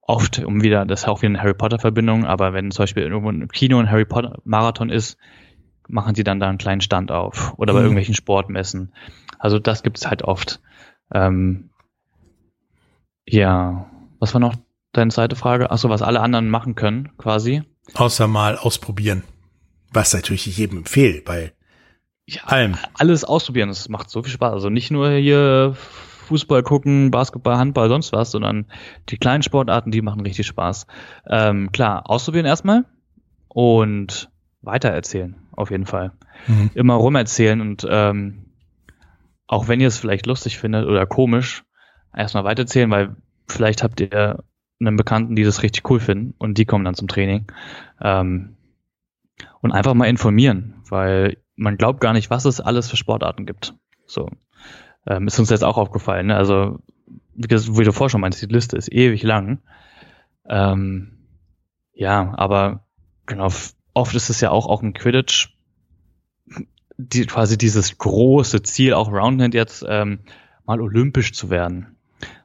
oft, um wieder, das ist auch wieder eine Harry Potter Verbindung, aber wenn zum Beispiel irgendwo im Kino ein Harry Potter Marathon ist, machen sie dann da einen kleinen Stand auf oder bei Mhm. irgendwelchen Sportmessen. Also das gibt es halt oft. Ähm, ja, was war noch deine zweite Frage? Achso, was alle anderen machen können, quasi. Außer mal ausprobieren. Was natürlich ich jedem empfehle bei Ja, allem. alles ausprobieren. Das macht so viel Spaß. Also nicht nur hier Fußball gucken, Basketball, Handball, sonst was, sondern die kleinen Sportarten, die machen richtig Spaß. Ähm, klar, ausprobieren erstmal und weitererzählen, auf jeden Fall. Mhm. Immer rumerzählen und ähm, auch wenn ihr es vielleicht lustig findet oder komisch, erstmal weitererzählen, weil vielleicht habt ihr einen Bekannten, die das richtig cool finden und die kommen dann zum Training. Ähm, und einfach mal informieren, weil man glaubt gar nicht, was es alles für Sportarten gibt. So. Ähm, ist uns jetzt auch aufgefallen. Ne? Also, wie, wie du vorher schon meinst, die Liste ist ewig lang. Ähm, ja, aber genau, oft ist es ja auch, auch ein Quidditch, die, quasi dieses große Ziel, auch Roundhead jetzt ähm, mal olympisch zu werden.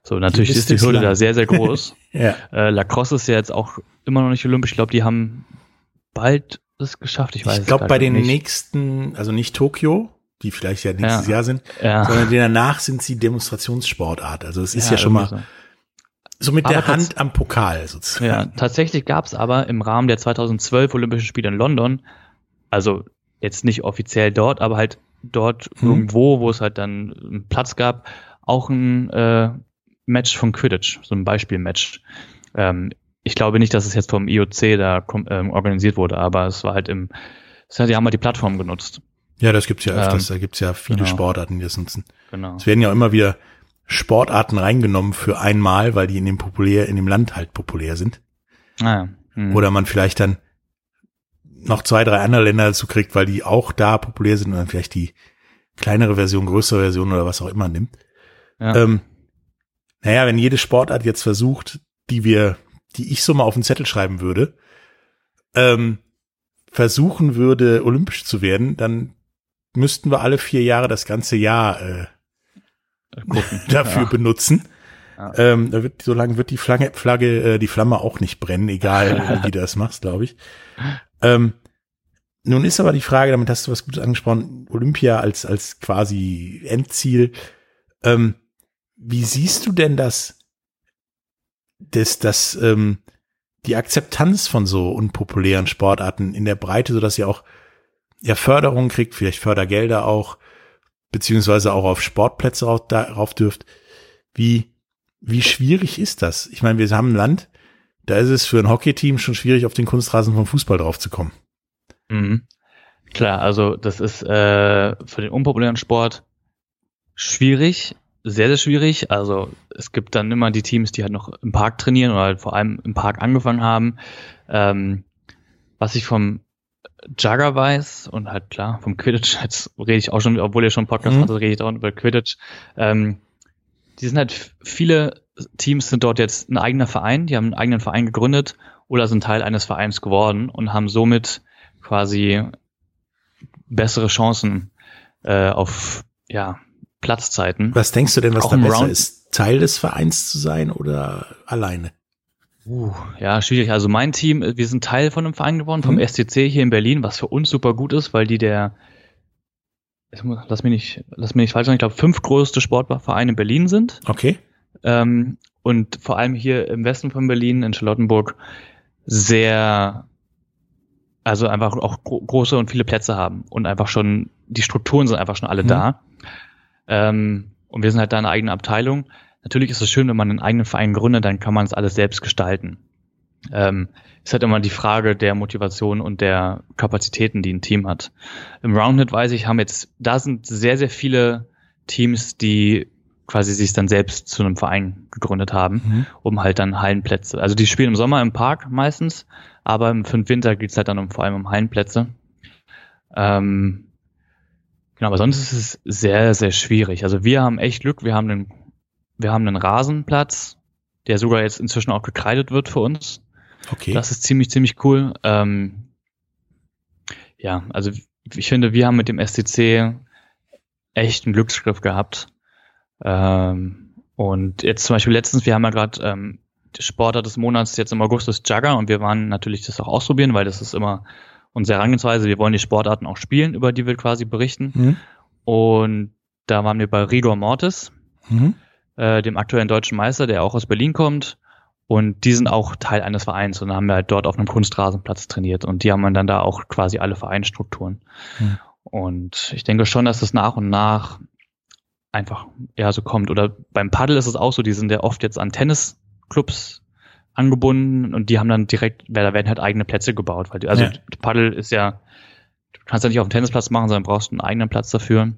So, natürlich die ist die Hürde lang. da sehr, sehr groß. ja. äh, Lacrosse ist ja jetzt auch immer noch nicht olympisch. Ich glaube, die haben bald es geschafft. Ich weiß Ich glaube, bei den nicht. nächsten, also nicht Tokio, die vielleicht ja nächstes ja. Jahr sind, ja. sondern danach sind sie Demonstrationssportart. Also es ist ja, ja schon mal so. so mit aber der Hand am Pokal sozusagen. Ja, tatsächlich gab es aber im Rahmen der 2012 Olympischen Spiele in London, also jetzt nicht offiziell dort, aber halt dort hm. irgendwo, wo es halt dann einen Platz gab, auch ein äh, Match von Quidditch, so ein Beispielmatch. Ähm, ich glaube nicht, dass es jetzt vom IOC da ähm, organisiert wurde, aber es war halt im, es hat, die haben halt die Plattform genutzt. Ja, das gibt's ja öfters, ähm, da gibt's ja viele genau. Sportarten, die das nutzen. Genau. Es werden ja immer wieder Sportarten reingenommen für einmal, weil die in dem populär, in dem Land halt populär sind. Ah, ja. mhm. Oder man vielleicht dann noch zwei, drei andere Länder dazu kriegt, weil die auch da populär sind und dann vielleicht die kleinere Version, größere Version oder was auch immer nimmt. Ja. Ähm, naja, wenn jede Sportart jetzt versucht, die wir die ich so mal auf den Zettel schreiben würde, ähm, versuchen würde, olympisch zu werden, dann müssten wir alle vier Jahre das ganze Jahr äh, dafür ja. benutzen. Ja. Ähm, da wird, so lange wird die Flagge, Flagge, äh, die Flamme auch nicht brennen, egal wie du das machst, glaube ich. Ähm, nun ist aber die Frage, damit hast du was Gutes angesprochen, Olympia als, als quasi Endziel. Ähm, wie siehst du denn das dass, dass ähm, die Akzeptanz von so unpopulären Sportarten in der Breite, so dass sie auch ja Förderung kriegt, vielleicht Fördergelder auch, beziehungsweise auch auf Sportplätze rauf, darauf dürft. Wie, wie schwierig ist das? Ich meine, wir haben ein Land, da ist es für ein Hockeyteam schon schwierig, auf den Kunstrasen vom Fußball drauf zu kommen. Mhm. Klar, also das ist äh, für den unpopulären Sport schwierig, sehr, sehr schwierig. Also es gibt dann immer die Teams, die halt noch im Park trainieren oder halt vor allem im Park angefangen haben. Ähm, was ich vom Jugger weiß und halt klar vom Quidditch, jetzt rede ich auch schon, obwohl ihr schon Podcast mhm. hattet, rede ich auch über Quidditch. Ähm, die sind halt, viele Teams sind dort jetzt ein eigener Verein, die haben einen eigenen Verein gegründet oder sind Teil eines Vereins geworden und haben somit quasi bessere Chancen äh, auf ja, Platzzeiten. Was denkst du denn, was da besser Round ist? Teil des Vereins zu sein oder alleine? Uh, ja, schwierig. Also mein Team, wir sind Teil von einem Verein geworden, vom mhm. STC hier in Berlin, was für uns super gut ist, weil die der, lass mich nicht, lass mich nicht falsch sagen, ich glaube, fünf größte Sportvereine in Berlin sind. Okay. Ähm, und vor allem hier im Westen von Berlin, in Charlottenburg, sehr, also einfach auch gro große und viele Plätze haben und einfach schon, die Strukturen sind einfach schon alle mhm. da. Ähm, und wir sind halt da eine eigene Abteilung. Natürlich ist es schön, wenn man einen eigenen Verein gründet, dann kann man es alles selbst gestalten. Ähm, ist halt immer die Frage der Motivation und der Kapazitäten, die ein Team hat. Im Roundnet weiß ich, haben jetzt, da sind sehr, sehr viele Teams, die quasi sich dann selbst zu einem Verein gegründet haben, mhm. um halt dann Hallenplätze. Also die spielen im Sommer im Park meistens, aber im fünf Winter geht es halt dann um, vor allem um Hallenplätze. Ähm, Genau, aber sonst ist es sehr, sehr schwierig. Also wir haben echt Glück, wir haben einen, wir haben einen Rasenplatz, der sogar jetzt inzwischen auch gekreidet wird für uns. Okay. Das ist ziemlich, ziemlich cool. Ähm, ja, also ich finde, wir haben mit dem STC echt einen Glücksgriff gehabt. Ähm, und jetzt zum Beispiel letztens, wir haben ja gerade ähm, Sportler des Monats jetzt im August ist Jugger und wir waren natürlich das auch ausprobieren, weil das ist immer unsere Herangehensweise, wir wollen die Sportarten auch spielen, über die wir quasi berichten. Mhm. Und da waren wir bei Rigor Mortis, mhm. äh, dem aktuellen deutschen Meister, der auch aus Berlin kommt. Und die sind auch Teil eines Vereins und haben wir halt dort auf einem Kunstrasenplatz trainiert. Und die haben dann da auch quasi alle Vereinsstrukturen. Mhm. Und ich denke schon, dass das nach und nach einfach ja so kommt. Oder beim Paddel ist es auch so, die sind ja oft jetzt an Tennisclubs angebunden und die haben dann direkt, da werden halt eigene Plätze gebaut, weil die, also ja. Paddel ist ja, du kannst ja nicht auf dem Tennisplatz machen, sondern brauchst einen eigenen Platz dafür.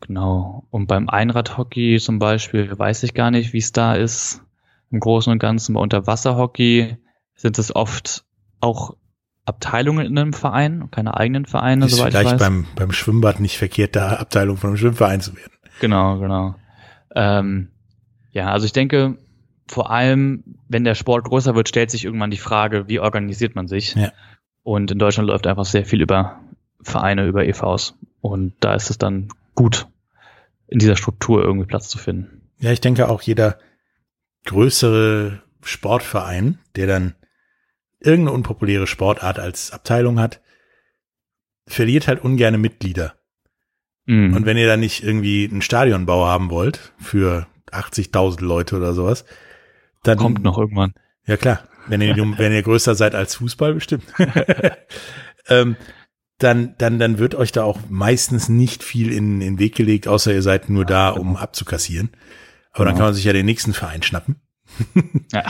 Genau. Und beim Einradhockey zum Beispiel weiß ich gar nicht, wie es da ist. im Großen und Ganzen. Bei Unterwasserhockey sind es oft auch Abteilungen in einem Verein, keine eigenen Vereine, ist soweit vielleicht ich weiß. beim, beim Schwimmbad nicht verkehrt, da Abteilung von einem Schwimmverein zu werden. Genau, genau. Ähm, ja, also ich denke, vor allem, wenn der Sport größer wird, stellt sich irgendwann die Frage, wie organisiert man sich? Ja. Und in Deutschland läuft einfach sehr viel über Vereine, über EVs. Und da ist es dann gut, in dieser Struktur irgendwie Platz zu finden. Ja, ich denke auch jeder größere Sportverein, der dann irgendeine unpopuläre Sportart als Abteilung hat, verliert halt ungerne Mitglieder. Mhm. Und wenn ihr dann nicht irgendwie einen Stadionbau haben wollt für 80.000 Leute oder sowas, dann kommt noch irgendwann. Ja klar, wenn ihr, wenn ihr größer seid als Fußball bestimmt. ähm, dann, dann, dann wird euch da auch meistens nicht viel in, in den Weg gelegt, außer ihr seid nur da, um abzukassieren. Aber dann Genau. kann man sich ja den nächsten Verein schnappen. Ja.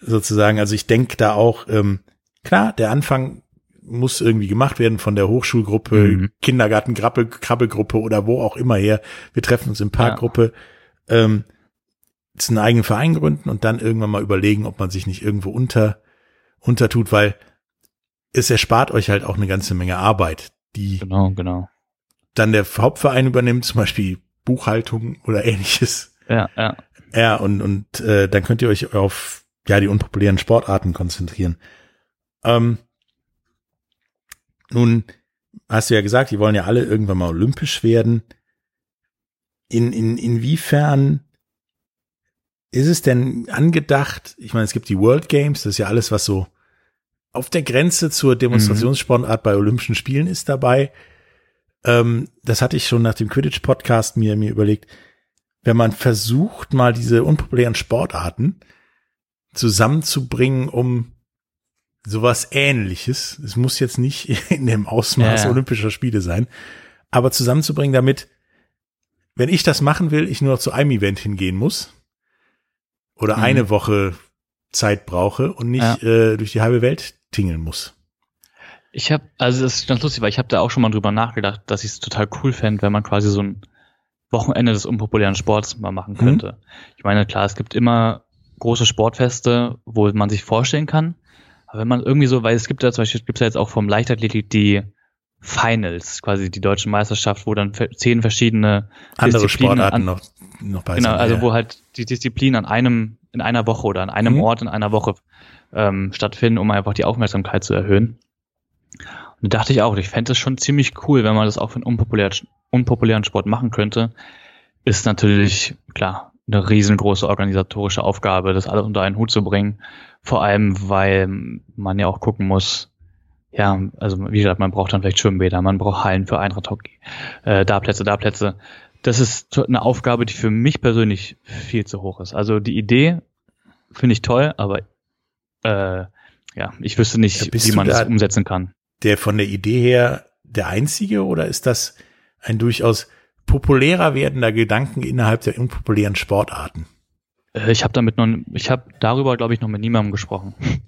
Sozusagen. Also ich denke da auch, ähm, klar, der Anfang muss irgendwie gemacht werden von der Hochschulgruppe, Mhm. Kindergarten, Krabbel, Krabbelgruppe oder wo auch immer her. Wir treffen uns im Parkgruppe. Ähm, jetzt einen eigenen Verein gründen und dann irgendwann mal überlegen, ob man sich nicht irgendwo unter, untertut, weil es erspart euch halt auch eine ganze Menge Arbeit, die Genau, genau. dann der Hauptverein übernimmt, zum Beispiel Buchhaltung oder ähnliches. Ja, ja. Ja, und, und äh, dann könnt ihr euch auf ja die unpopulären Sportarten konzentrieren. Ähm, nun hast du ja gesagt, die wollen ja alle irgendwann mal olympisch werden. In, in, inwiefern ist es denn angedacht? Ich meine, es gibt die World Games, das ist ja alles, was so auf der Grenze zur Demonstrationssportart bei Olympischen Spielen ist dabei. Ähm, das hatte ich schon nach dem Quidditch-Podcast mir, mir überlegt wenn man versucht, mal diese unpopulären Sportarten zusammenzubringen, um sowas ähnliches, es muss jetzt nicht in dem Ausmaß Ja, ja. olympischer Spiele sein, aber zusammenzubringen, damit, wenn ich das machen will, ich nur noch zu einem Event hingehen muss oder Mhm. eine Woche Zeit brauche und nicht äh, durch die halbe Welt tingeln muss. Ich habe, also das ist ganz lustig, weil ich habe da auch schon mal drüber nachgedacht, dass ich es total cool fände, wenn man quasi so ein Wochenende des unpopulären Sports mal machen könnte. Ich meine, klar, es gibt immer große Sportfeste, wo man sich vorstellen kann, aber wenn man irgendwie so, weil es gibt ja zum Beispiel, gibt es ja jetzt auch vom Leichtathletik die Finals, quasi die deutsche Meisterschaft, wo dann zehn verschiedene Andere Disziplinen Sportarten an, noch, noch bei Genau, sind, also ja. wo halt die Disziplinen an einem, in einer Woche oder an einem Mhm. Ort in einer Woche ähm, stattfinden, um einfach die Aufmerksamkeit zu erhöhen. Und da dachte ich auch, ich fände es schon ziemlich cool, wenn man das auch für einen unpopulären, unpopulären Sport machen könnte. Ist natürlich, klar, eine riesengroße organisatorische Aufgabe, das alles unter einen Hut zu bringen. Vor allem, weil man ja auch gucken muss, ja, also wie gesagt, man braucht dann vielleicht Schwimmbäder, man braucht Hallen für Einradhockey, äh, da Plätze, da Plätze. Das ist eine Aufgabe, die für mich persönlich viel zu hoch ist. Also die Idee finde ich toll, aber äh, ja, ich wüsste nicht, Ja, wie man da- das umsetzen kann. der von der Idee her der einzige oder ist das ein durchaus populärer werdender Gedanken innerhalb der unpopulären Sportarten? Äh, Ich habe damit noch, ich habe darüber, glaube ich, noch mit niemandem gesprochen.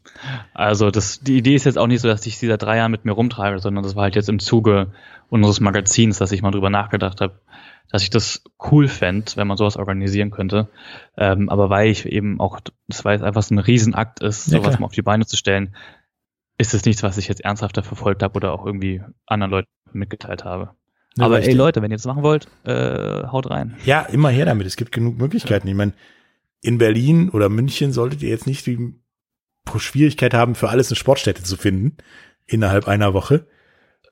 Also das, die Idee ist jetzt auch nicht so, dass ich sie seit drei Jahren mit mir rumtrage, sondern das war halt jetzt im Zuge unseres Magazins, dass ich mal drüber nachgedacht habe, dass ich das cool fänd, wenn man sowas organisieren könnte. Ähm, aber weil ich eben auch, das weil es einfach so ein Riesenakt ist, Ja, sowas klar. mal auf die Beine zu stellen, ist es nichts, was ich jetzt ernsthafter verfolgt habe oder auch irgendwie anderen Leuten mitgeteilt habe. Ja, aber ey Leute, wenn ihr das machen wollt, äh, haut rein. Ja, immer her damit. Es gibt genug Möglichkeiten. Ich meine, in Berlin oder München solltet ihr jetzt nicht die Schwierigkeit haben, für alles eine Sportstätte zu finden innerhalb einer Woche.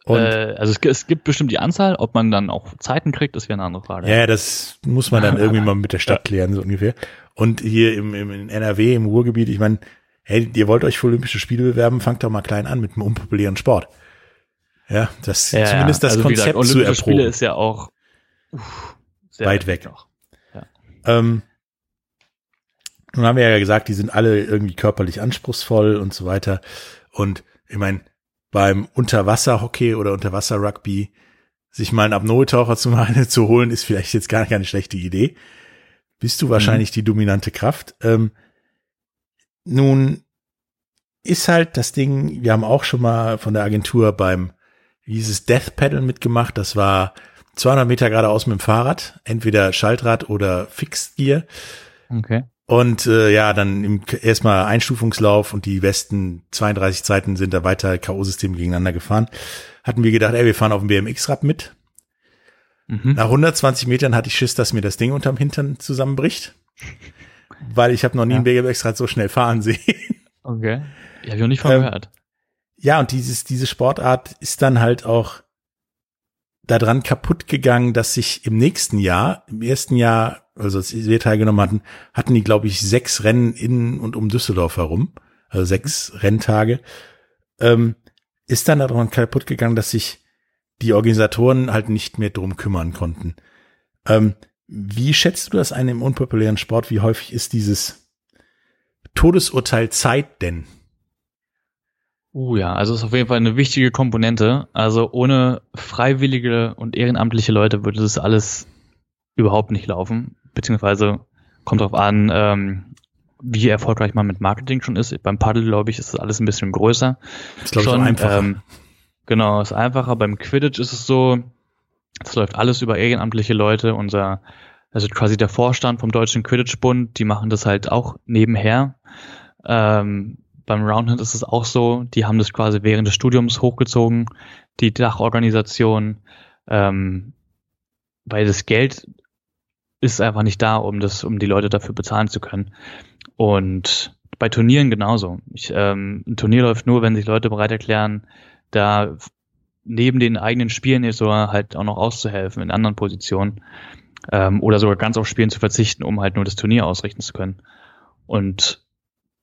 Und äh, also es, es gibt bestimmt die Anzahl, ob man dann auch Zeiten kriegt, ist wieder eine andere Frage. ja, ja, das muss man dann irgendwie mal mit der Stadt klären, so ungefähr. Und hier im, im in NRW, im Ruhrgebiet, ich meine, hey, ihr wollt euch für Olympische Spiele bewerben, fangt doch mal klein an mit einem unpopulären Sport. Ja, das Ja, zumindest das also wie gesagt, Konzept zu Olympische Spiele erproben. ist ja auch uff, sehr Weit weg. noch. Ähm, nun haben wir ja gesagt, die sind alle irgendwie körperlich anspruchsvoll und so weiter. Und ich meine, beim Unterwasserhockey oder Unterwasserrugby sich mal einen Apnoe-Taucher zu, zu holen, ist vielleicht jetzt gar keine schlechte Idee. Bist du wahrscheinlich die dominante Kraft. Ähm, nun ist halt das Ding, wir haben auch schon mal von der Agentur beim, wie hieß es, Death Pedal mitgemacht. Das war 200 Meter geradeaus mit dem Fahrrad, entweder Schaltrad oder Fixed Gear. Okay. Und äh, ja, dann im, erstmal Einstufungslauf und die besten 32 Zeiten sind da weiter K.O.-System gegeneinander gefahren. Hatten wir gedacht, ey, wir fahren auf dem BMX-Rad mit. Mhm. Nach 120 Metern hatte ich Schiss, dass mir das Ding unterm Hintern zusammenbricht. Weil ich habe noch nie ja. ein BMX-Rad so schnell fahren sehen. Okay. Ja, hab ich noch nicht von ähm, gehört. Ja, und dieses, diese Sportart ist dann halt auch daran kaputt gegangen, dass sich im nächsten Jahr, im ersten Jahr, also als wir teilgenommen hatten, hatten die, glaube ich, sechs Rennen in und um Düsseldorf herum, also sechs Renntage, ähm, ist dann daran kaputt gegangen, dass sich die Organisatoren halt nicht mehr drum kümmern konnten. Ähm, wie schätzt du das ein im unpopulären Sport? Wie häufig ist dieses Todesurteil Zeit denn? Uh ja, also ist auf jeden Fall eine wichtige Komponente. Also ohne freiwillige und ehrenamtliche Leute würde das alles überhaupt nicht laufen. Beziehungsweise kommt darauf an, ähm, wie erfolgreich man mit Marketing schon ist. Beim Paddle, glaube ich, ist das alles ein bisschen größer. Das glaube ich schon, einfacher. Ähm, genau, ist einfacher. Beim Quidditch ist es so, es läuft alles über ehrenamtliche Leute. Unser, also quasi der Vorstand vom Deutschen Quidditch-Bund, die machen das halt auch nebenher. Ähm, beim Roundhead ist es auch so, die haben das quasi während des Studiums hochgezogen, die Dachorganisation, ähm, weil das Geld ist einfach nicht da, um das, um die Leute dafür bezahlen zu können. Und bei Turnieren genauso. Ich, ähm, ein Turnier läuft nur, wenn sich Leute bereit erklären, da neben den eigenen Spielen jetzt sogar halt auch noch auszuhelfen in anderen Positionen ähm, oder sogar ganz auf Spielen zu verzichten, um halt nur das Turnier ausrichten zu können. Und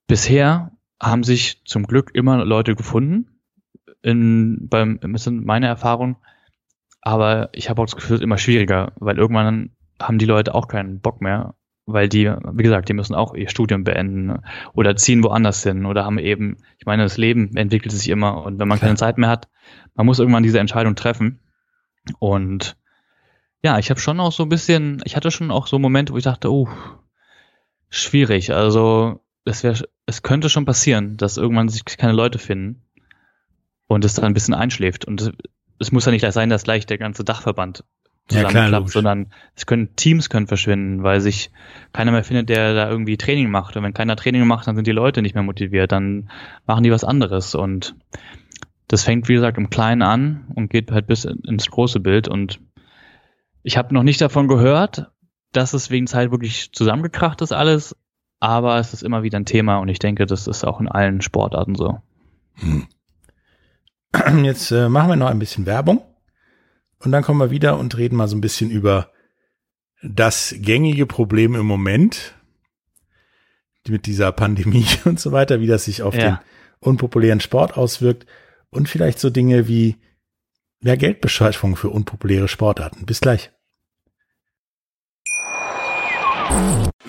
bisher haben sich zum Glück immer Leute gefunden. In, beim, das sind meine Erfahrungen. Aber ich habe auch das Gefühl, es ist immer schwieriger, weil irgendwann haben die Leute auch keinen Bock mehr, weil die, wie gesagt, die müssen auch ihr Studium beenden oder ziehen woanders hin oder haben eben, ich meine, das Leben entwickelt sich immer und wenn man keine Zeit mehr hat, man muss irgendwann diese Entscheidung treffen. Und ja, ich habe schon auch so ein bisschen, ich hatte schon auch so Momente, wo ich dachte, oh, schwierig. Also es wäre, es könnte schon passieren, dass irgendwann sich keine Leute finden und es dann ein bisschen einschläft. Und es, muss ja nicht sein, dass gleich der ganze Dachverband zusammenklappt, ja, sondern es können Teams können verschwinden, weil sich keiner mehr findet, der da irgendwie Training macht. Und wenn keiner Training macht, dann sind die Leute nicht mehr motiviert, dann machen die was anderes. Und das fängt, wie gesagt, im Kleinen an und geht halt bis ins große Bild. Und ich habe noch nicht davon gehört, dass es wegen Zeit wirklich zusammengekracht ist alles, aber es ist immer wieder ein Thema und ich denke, das ist auch in allen Sportarten so. Hm. Jetzt äh, machen wir noch ein bisschen Werbung und dann kommen wir wieder und reden mal so ein bisschen über das gängige Problem im Moment mit dieser Pandemie und so weiter, wie das sich auf ja. den unpopulären Sport auswirkt und vielleicht so Dinge wie mehr Geldbeschaffung für unpopuläre Sportarten. Bis gleich.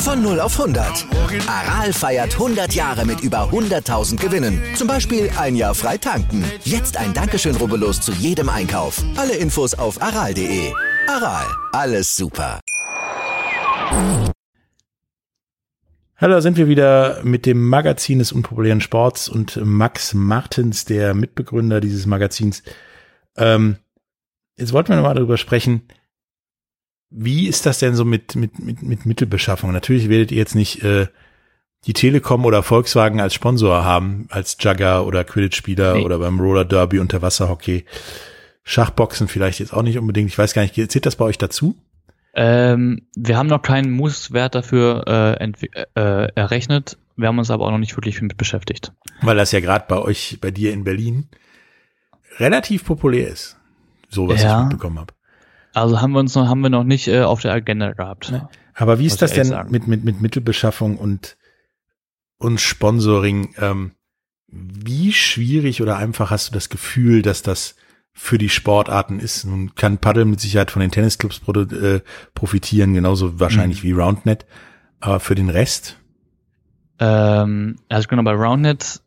Von 0 auf 100. Aral feiert 100 Jahre mit über 100.000 Gewinnen. Zum Beispiel ein Jahr frei tanken. Jetzt ein Dankeschön, rubbellos zu jedem Einkauf. Alle Infos auf aral.de. Aral, alles super. Hallo, da sind wir wieder mit dem Magazin des unpopulären Sports und Max Martens, der Mitbegründer dieses Magazins. Ähm, jetzt wollten wir nochmal darüber sprechen, wie ist das denn so mit, mit, mit, mit Mittelbeschaffung? Natürlich werdet ihr jetzt nicht äh, die Telekom oder Volkswagen als Sponsor haben, als Jugger oder Quidditch-Spieler nee. oder beim Roller Derby, Unterwasserhockey. Schachboxen vielleicht jetzt auch nicht unbedingt. Ich weiß gar nicht, zählt das bei euch dazu? Ähm, wir haben noch keinen Muss-Wert dafür äh, äh, errechnet. Wir haben uns aber auch noch nicht wirklich mit beschäftigt. Weil das ja gerade bei euch, bei dir in Berlin relativ populär ist. So was ja. ich mitbekommen habe. Also haben wir uns noch, haben wir noch nicht äh, auf der Agenda gehabt. Ne? Aber wie ist das denn mit, mit, mit Mittelbeschaffung und, und Sponsoring? Ähm, wie schwierig oder einfach hast du das Gefühl, dass das für die Sportarten ist? Nun kann Paddle mit Sicherheit von den Tennisclubs äh, profitieren, genauso wahrscheinlich mhm. wie Roundnet. Aber für den Rest? Ähm, also genau, bei Roundnet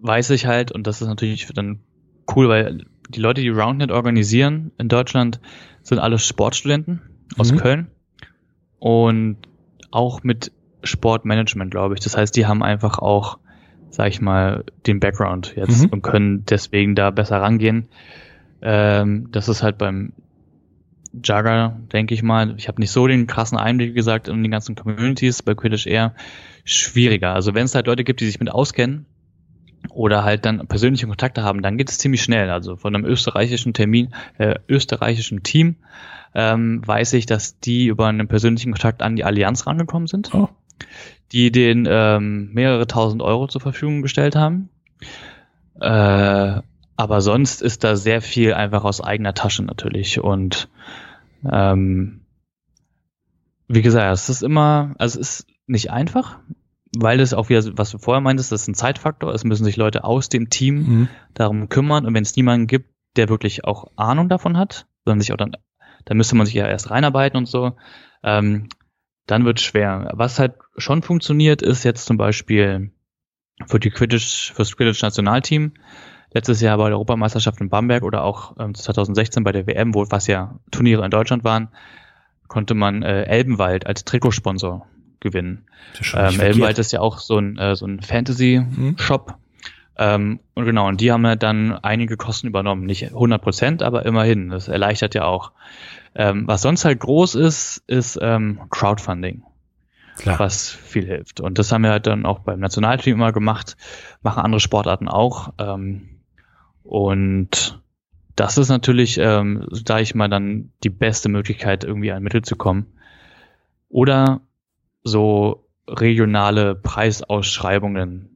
weiß ich halt, und das ist natürlich dann cool, weil die Leute, die Roundnet organisieren in Deutschland, sind alle Sportstudenten aus Mhm. Köln und auch mit Sportmanagement, glaube ich. Das heißt, die haben einfach auch, sag ich mal, den Background jetzt Mhm. und können deswegen da besser rangehen. Ähm, das ist halt beim Jugger, denke ich mal. Ich habe nicht so den krassen Einblick, gesagt, in die ganzen Communities, bei Quidditch eher schwieriger. Also wenn es halt Leute gibt, die sich mit auskennen oder halt dann persönliche Kontakte haben, dann geht es ziemlich schnell. Also von einem österreichischen Termin, äh, österreichischen Team ähm, weiß ich, dass die über einen persönlichen Kontakt an die Allianz rangekommen sind, Oh. die den ähm, mehrere tausend Euro zur Verfügung gestellt haben. Äh, aber sonst ist da sehr viel einfach aus eigener Tasche natürlich und ähm, wie gesagt, es ist immer, also es ist nicht einfach, weil es auch wieder, was du vorher meintest, das ist ein Zeitfaktor. Es müssen sich Leute aus dem Team Mhm. darum kümmern und wenn es niemanden gibt, der wirklich auch Ahnung davon hat, sondern sich auch dann, dann müsste man sich ja erst reinarbeiten und so, ähm, dann wird schwer. Was halt schon funktioniert, ist jetzt zum Beispiel für die Quidditch, fürs Quidditch Nationalteam letztes Jahr bei der Europameisterschaft in Bamberg oder auch ähm, 2016 bei der WM, wo was ja Turniere in Deutschland waren, konnte man äh, Elbenwald als Trikotsponsor gewinnen. Ähm. Elbenwald ist ja auch so ein, äh, so ein Fantasy-Shop. Ähm, und genau, und die haben ja dann einige Kosten übernommen. Nicht 100 Prozent, aber immerhin. Das erleichtert ja auch. Ähm, was sonst halt groß ist, ist ähm, Crowdfunding, Klar. was viel hilft. Und das haben wir halt dann auch beim Nationalteam immer gemacht, machen andere Sportarten auch. Ähm, und das ist natürlich, ähm, da ich mal dann die beste Möglichkeit, irgendwie an Mittel zu kommen. Oder so regionale Preisausschreibungen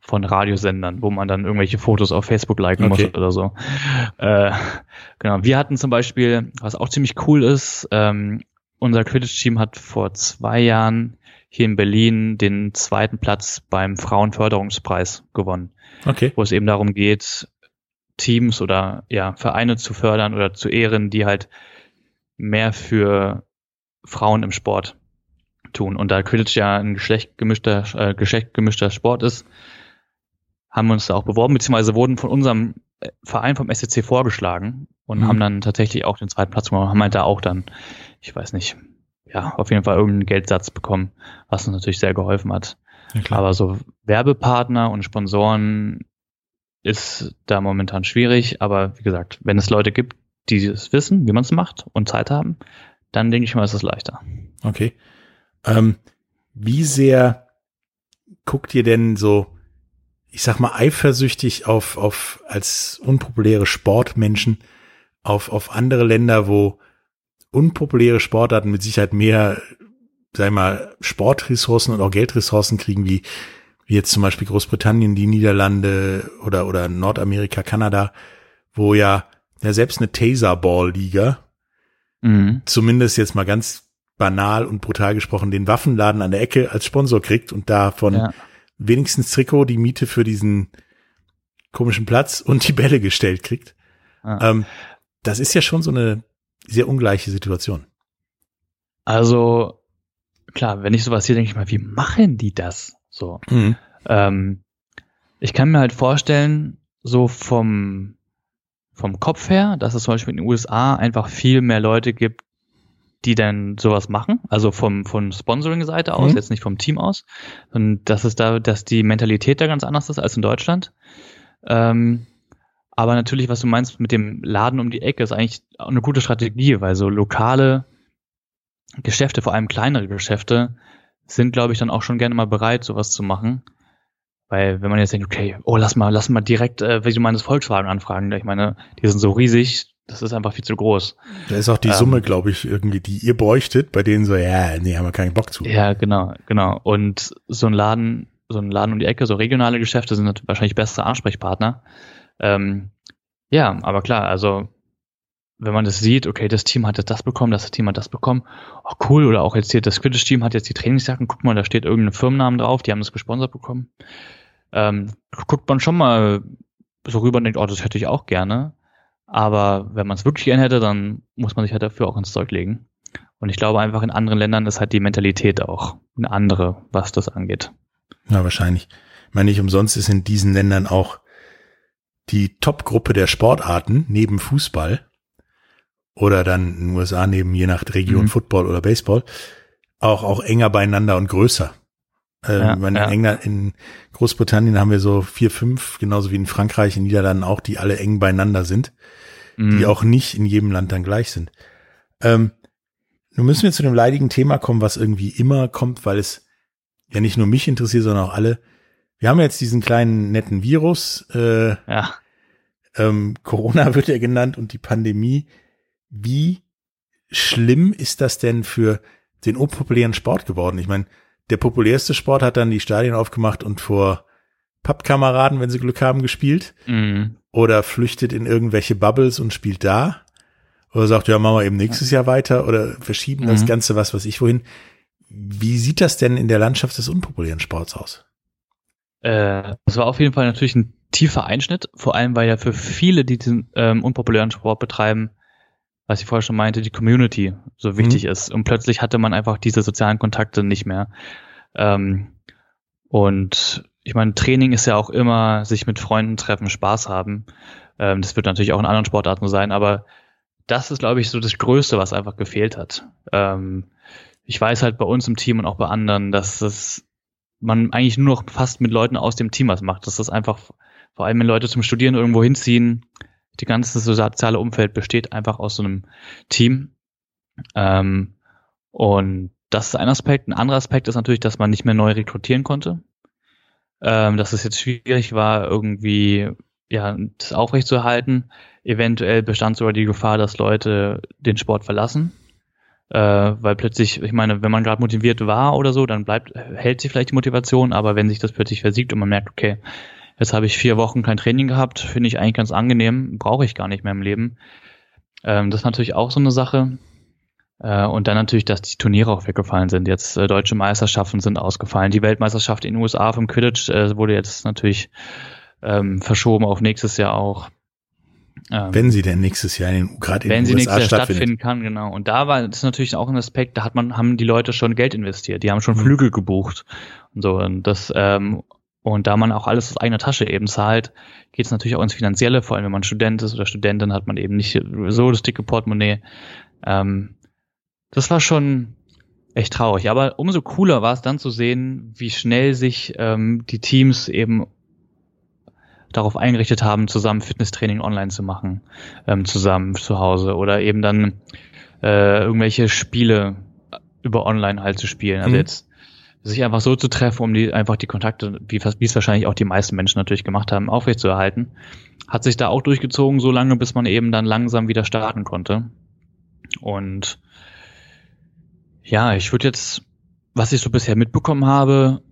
von Radiosendern, wo man dann irgendwelche Fotos auf Facebook liken Okay. muss oder so. Äh, genau. Wir hatten zum Beispiel, was auch ziemlich cool ist, ähm, unser Quidditch-Team hat vor zwei Jahren hier in Berlin den zweiten Platz beim Frauenförderungspreis gewonnen Okay. wo es eben darum geht, Teams oder ja, Vereine zu fördern oder zu ehren, die halt mehr für Frauen im Sport tun. Und da Quidditch ja ein Geschlecht gemischter, äh, Geschlecht gemischter Sport ist, haben wir uns da auch beworben, beziehungsweise wurden von unserem äh, Verein vom SCC vorgeschlagen und Mhm. haben dann tatsächlich auch den zweiten Platz gemacht, haben halt da auch dann, ich weiß nicht, ja, auf jeden Fall irgendeinen Geldsatz bekommen, was uns natürlich sehr geholfen hat. Ja. Aber so Werbepartner und Sponsoren ist da momentan schwierig. Aber wie gesagt, wenn es Leute gibt, die es wissen, wie man es macht und Zeit haben, dann denke ich mal, ist es leichter. Okay. Ähm, wie sehr guckt ihr denn so, ich sag mal, eifersüchtig auf, auf als unpopuläre Sportmenschen auf, auf andere Länder, wo unpopuläre Sportarten mit Sicherheit mehr, sag ich mal, Sportressourcen und auch Geldressourcen kriegen, wie, wie jetzt zum Beispiel Großbritannien, die Niederlande oder, oder Nordamerika, Kanada, wo ja, ja selbst eine Taserball-Liga Mhm. zumindest jetzt mal ganz banal und brutal gesprochen, den Waffenladen an der Ecke als Sponsor kriegt und davon Ja. wenigstens Trikot, die Miete für diesen komischen Platz und die Bälle gestellt kriegt. Ja. Ähm, das ist ja schon so eine sehr ungleiche Situation. Also klar, wenn ich sowas sehe, denke ich mal, wie machen die das? So. Ähm, ich kann mir halt vorstellen, so vom, vom Kopf her, dass es zum Beispiel in den USA einfach viel mehr Leute gibt, die dann sowas machen, also vom, von Sponsoring-Seite aus, Mhm. jetzt nicht vom Team aus, und dass es da, dass die Mentalität da ganz anders ist als in Deutschland. Ähm, aber natürlich, was du meinst mit dem Laden um die Ecke, ist eigentlich auch eine gute Strategie, weil so lokale Geschäfte, vor allem kleinere Geschäfte, sind, glaube ich, dann auch schon gerne mal bereit, sowas zu machen. Weil wenn man jetzt denkt, okay, oh, lass mal, lass mal direkt, äh, wie du meinst, Volkswagen anfragen. Ich meine, die sind so riesig, das ist einfach viel zu groß. Da ist auch die Ähm. Summe, glaube ich, irgendwie, die ihr bräuchtet, bei denen so, ja, nee, haben wir keinen Bock zu. Ja, genau, genau. Und so ein Laden, so ein Laden um die Ecke, so regionale Geschäfte sind wahrscheinlich bessere Ansprechpartner. Ähm, ja, aber klar, also wenn man das sieht, okay, das Team hat jetzt das bekommen, das Team hat das bekommen, oh cool, oder auch jetzt hier das Quidditch-Team hat jetzt die Trainingsjacken, guck mal, da steht irgendein Firmennamen drauf, die haben das gesponsert bekommen. Ähm, guckt man schon mal so rüber und denkt, oh, das hätte ich auch gerne. Aber wenn man es wirklich gerne hätte, dann muss man sich halt dafür auch ins Zeug legen. Und ich glaube einfach, in anderen Ländern ist halt die Mentalität auch eine andere, was das angeht. Ja, wahrscheinlich. Ich meine, nicht umsonst ist in diesen Ländern auch die Top-Gruppe der Sportarten neben Fußball oder dann in den USA neben je nach Region mhm. Football oder Baseball auch, auch enger beieinander und größer. Ähm, ja, in, ja. England, in Großbritannien haben wir so vier, fünf, genauso wie in Frankreich, in Niederlanden auch, die alle eng beieinander sind, mhm. die auch nicht in jedem Land dann gleich sind. Ähm, nun müssen wir zu dem leidigen Thema kommen, was irgendwie immer kommt, weil es ja nicht nur mich interessiert, sondern auch alle. Wir haben jetzt diesen kleinen netten Virus. Äh, ja. Ähm, Corona wird ja genannt und die Pandemie. Wie schlimm ist das denn für den unpopulären Sport geworden? Ich meine, der populärste Sport hat dann die Stadien aufgemacht und vor Pappkameraden, wenn sie Glück haben, gespielt. Mhm. Oder flüchtet in irgendwelche Bubbles und spielt da. Oder sagt, ja, machen wir eben nächstes Jahr weiter oder verschieben mhm. das Ganze, was weiß ich wohin. Wie sieht das denn in der Landschaft des unpopulären Sports aus? Äh, das war auf jeden Fall natürlich ein tiefer Einschnitt, vor allem weil ja für viele, die diesen ähm, unpopulären Sport betreiben, was ich vorher schon meinte, die Community so wichtig mhm. ist. Und plötzlich hatte man einfach diese sozialen Kontakte nicht mehr. Ähm, und ich meine, Training ist ja auch immer sich mit Freunden treffen, Spaß haben. Ähm, das wird natürlich auch in anderen Sportarten sein, aber das ist, glaube ich, so das Größte, was einfach gefehlt hat. Ähm, ich weiß halt bei uns im Team und auch bei anderen, dass das man eigentlich nur noch fast mit Leuten aus dem Team was macht. Dass das einfach, vor allem wenn Leute zum Studieren irgendwo hinziehen, die ganze soziale Umfeld besteht einfach aus so einem Team. Ähm, und das ist ein Aspekt. Ein anderer Aspekt ist natürlich, dass man nicht mehr neu rekrutieren konnte. Ähm, dass es jetzt schwierig war, irgendwie ja, das aufrechtzuerhalten. Eventuell bestand sogar die Gefahr, dass Leute den Sport verlassen. Äh, weil plötzlich, ich meine, wenn man gerade motiviert war oder so, dann bleibt, hält sich vielleicht die Motivation, aber wenn sich das plötzlich versiegt und man merkt, okay, jetzt habe ich vier Wochen kein Training gehabt, finde ich eigentlich ganz angenehm, brauche ich gar nicht mehr im Leben. Ähm, das ist natürlich auch so eine Sache. Äh, und dann natürlich, dass die Turniere auch weggefallen sind. Jetzt äh, deutsche Meisterschaften sind ausgefallen. Die Weltmeisterschaft in den USA vom Quidditch äh, wurde jetzt natürlich ähm, verschoben auf nächstes Jahr auch. Ähm, wenn sie denn nächstes Jahr in, gerade in den USA nächstes Jahr stattfinden kann, genau. Und da war das natürlich auch ein Aspekt, da hat man, haben die Leute schon Geld investiert, die haben schon. Flügel gebucht und so. Und das, ähm, und da man auch alles aus eigener Tasche eben zahlt, geht es natürlich auch ins Finanzielle, vor allem wenn man Student ist oder Studentin, hat man eben nicht so das dicke Portemonnaie. Ähm, das war schon echt traurig. Aber umso cooler war es dann zu sehen, wie schnell sich ähm, die Teams eben darauf eingerichtet haben, zusammen Fitnesstraining online zu machen, ähm, zusammen zu Hause oder eben dann äh, irgendwelche Spiele über online halt zu spielen. Also mhm. jetzt sich einfach so zu treffen, um die einfach die Kontakte, wie, wie es wahrscheinlich auch die meisten Menschen natürlich gemacht haben, aufrechtzuerhalten, hat sich da auch durchgezogen, so lange, bis man eben dann langsam wieder starten konnte. Und ja, ich würde jetzt, was ich so bisher mitbekommen habe,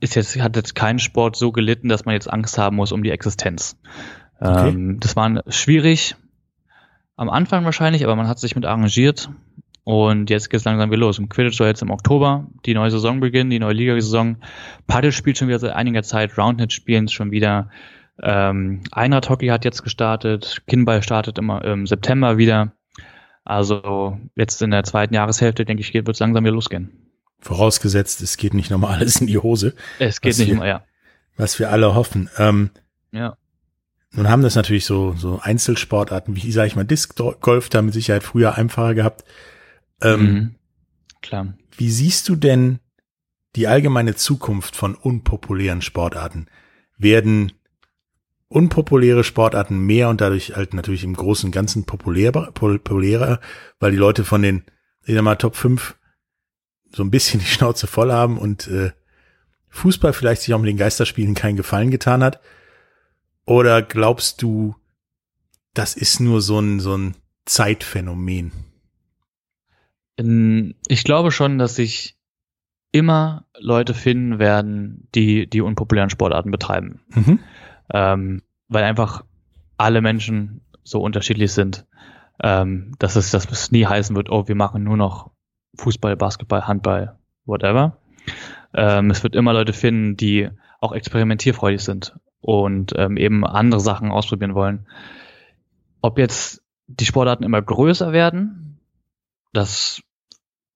ist jetzt, hat jetzt kein Sport so gelitten, dass man jetzt Angst haben muss um die Existenz. Okay. Ähm, das war schwierig am Anfang wahrscheinlich, aber man hat sich mit arrangiert und jetzt geht es langsam wieder los. Im Quidditch soll jetzt im Oktober die neue Saison beginnen, die neue Liga-Saison. Paddle spielt schon wieder seit einiger Zeit, Roundhead spielen schon wieder. Ähm, Einrad Hockey hat jetzt gestartet, Kinball startet immer im September wieder. Also jetzt in der zweiten Jahreshälfte, denke ich, wird es langsam wieder losgehen. Vorausgesetzt, es geht nicht nochmal alles in die Hose. Es geht nicht wir, immer, ja. Was wir alle hoffen. Ähm, ja. Nun haben das natürlich so, so Einzelsportarten, wie, sage ich mal, Disc Golf da mit Sicherheit früher einfacher gehabt. Ähm, mhm. Klar. Wie siehst du denn die allgemeine Zukunft von unpopulären Sportarten? Werden unpopuläre Sportarten mehr und dadurch halt natürlich im Großen und Ganzen populärer, populärer, weil die Leute von den, ich sag mal, Top 5 so ein bisschen die Schnauze voll haben und äh, Fußball vielleicht sich auch mit den Geisterspielen keinen Gefallen getan hat? Oder glaubst du, das ist nur so ein, so ein Zeitphänomen? Ich glaube schon, dass sich immer Leute finden werden, die die unpopulären Sportarten betreiben. Mhm. Ähm, weil einfach alle Menschen so unterschiedlich sind, ähm, dass es dass es nie heißen wird, oh, wir machen nur noch Fußball, Basketball, Handball, whatever. Ähm, es wird immer Leute finden, die auch experimentierfreudig sind und ähm, eben andere Sachen ausprobieren wollen. Ob jetzt die Sportarten immer größer werden, das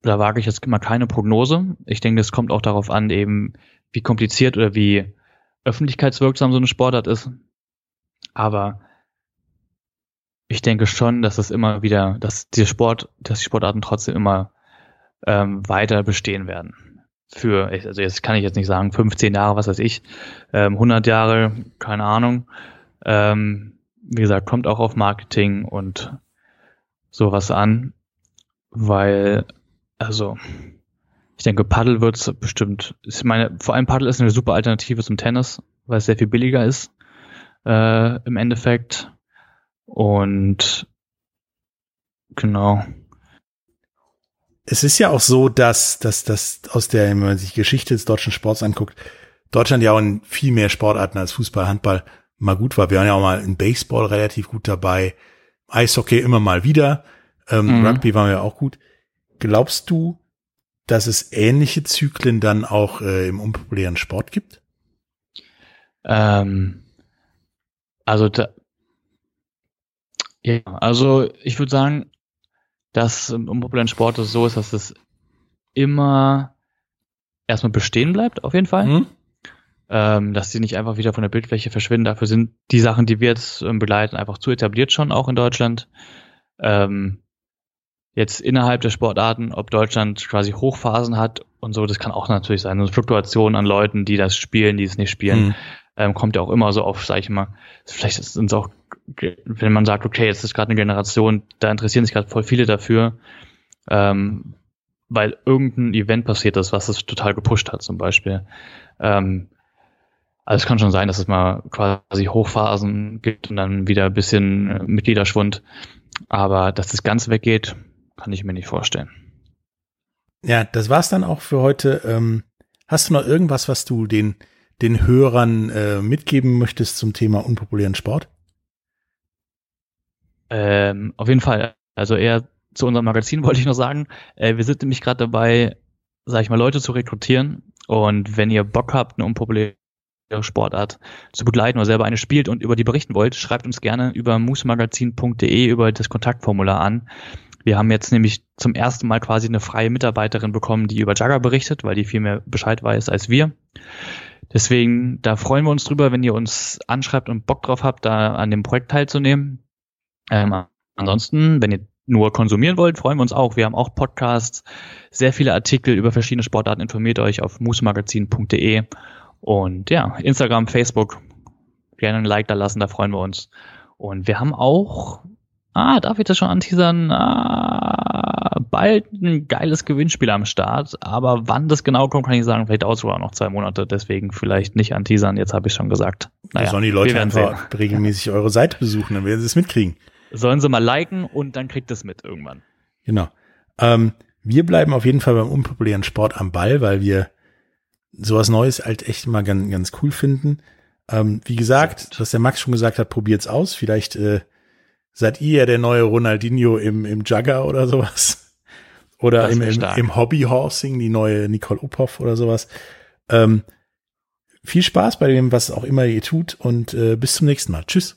da wage ich jetzt mal keine Prognose. Ich denke, es kommt auch darauf an, eben wie kompliziert oder wie öffentlichkeitswirksam so eine Sportart ist. Aber ich denke schon, dass es immer wieder, dass die Sport, dass die Sportarten trotzdem immer ähm, weiter bestehen werden. Für, also jetzt kann ich jetzt nicht sagen, 15 Jahre, was weiß ich, ähm, 100 Jahre, keine Ahnung. Ähm, wie gesagt, kommt auch auf Marketing und sowas an, weil, also, ich denke, Paddle wird bestimmt, ich meine, vor allem Paddle ist eine super Alternative zum Tennis, weil es sehr viel billiger ist, äh, im Endeffekt. Und genau. Es ist ja auch so, dass, dass, dass aus der, wenn man sich Geschichte des deutschen Sports anguckt, Deutschland ja auch in viel mehr Sportarten als Fußball, Handball mal gut war. Wir waren ja auch mal in Baseball relativ gut dabei, Eishockey immer mal wieder, ähm, mhm. Rugby waren wir auch gut. Glaubst du, dass es ähnliche Zyklen dann auch äh, im unpopulären Sport gibt? Ähm, also da, ja, also ich würde sagen, dass im unpopulären Sport es so ist, dass es immer erstmal bestehen bleibt, auf jeden Fall. Mhm. Ähm, dass sie nicht einfach wieder von der Bildfläche verschwinden. Dafür sind die Sachen, die wir jetzt ähm, begleiten, einfach zu etabliert schon, auch in Deutschland. Ähm, jetzt innerhalb der Sportarten, ob Deutschland quasi Hochphasen hat und so, das kann auch natürlich sein. Eine Fluktuation an Leuten, die das spielen, die es nicht spielen, mhm. ähm, kommt ja auch immer so auf, sag ich mal, vielleicht sind es auch wenn man sagt, okay, jetzt ist gerade eine Generation, da interessieren sich gerade voll viele dafür, ähm, weil irgendein Event passiert ist, was es total gepusht hat, zum Beispiel. Ähm, also es kann schon sein, dass es mal quasi Hochphasen gibt und dann wieder ein bisschen äh, Mitgliederschwund. Aber dass das Ganze weggeht, kann ich mir nicht vorstellen. Ja, das war's dann auch für heute. Ähm, hast du noch irgendwas, was du den, den Hörern äh, mitgeben möchtest zum Thema unpopulären Sport? Ähm, auf jeden Fall. Also eher zu unserem Magazin wollte ich noch sagen. Äh, wir sind nämlich gerade dabei, sag ich mal, Leute zu rekrutieren. Und wenn ihr Bock habt, eine unpopuläre Sportart zu begleiten oder selber eine spielt und über die berichten wollt, schreibt uns gerne über moosmagazin.de über das Kontaktformular an. Wir haben jetzt nämlich zum ersten Mal quasi eine freie Mitarbeiterin bekommen, die über Jagger berichtet, weil die viel mehr Bescheid weiß als wir. Deswegen, da freuen wir uns drüber, wenn ihr uns anschreibt und Bock drauf habt, da an dem Projekt teilzunehmen. Ähm, ansonsten, wenn ihr nur konsumieren wollt, freuen wir uns auch. Wir haben auch Podcasts, sehr viele Artikel über verschiedene Sportarten. Informiert euch auf moosmagazin.de und ja, Instagram, Facebook. Gerne ein Like da lassen, da freuen wir uns. Und wir haben auch, ah, darf ich das schon anteasern? Ah, bald ein geiles Gewinnspiel am Start. Aber wann das genau kommt, kann ich sagen. Vielleicht dauert es sogar noch zwei Monate. Deswegen vielleicht nicht anteasern. Jetzt habe ich schon gesagt. Naja, sollen die Leute einfach sehen. regelmäßig eure Seite besuchen, dann werden sie es mitkriegen. Sollen sie mal liken und dann kriegt es mit irgendwann. Genau. Ähm, wir bleiben auf jeden Fall beim unpopulären Sport am Ball, weil wir sowas Neues halt echt immer ganz, ganz cool finden. Ähm, wie gesagt, was der Max schon gesagt hat, probiert's aus. Vielleicht äh, seid ihr ja der neue Ronaldinho im, im Jugger oder sowas. Oder im, im, im Hobbyhorsing, die neue Nicole Uphoff oder sowas. Ähm, viel Spaß bei dem, was auch immer ihr tut und äh, bis zum nächsten Mal. Tschüss.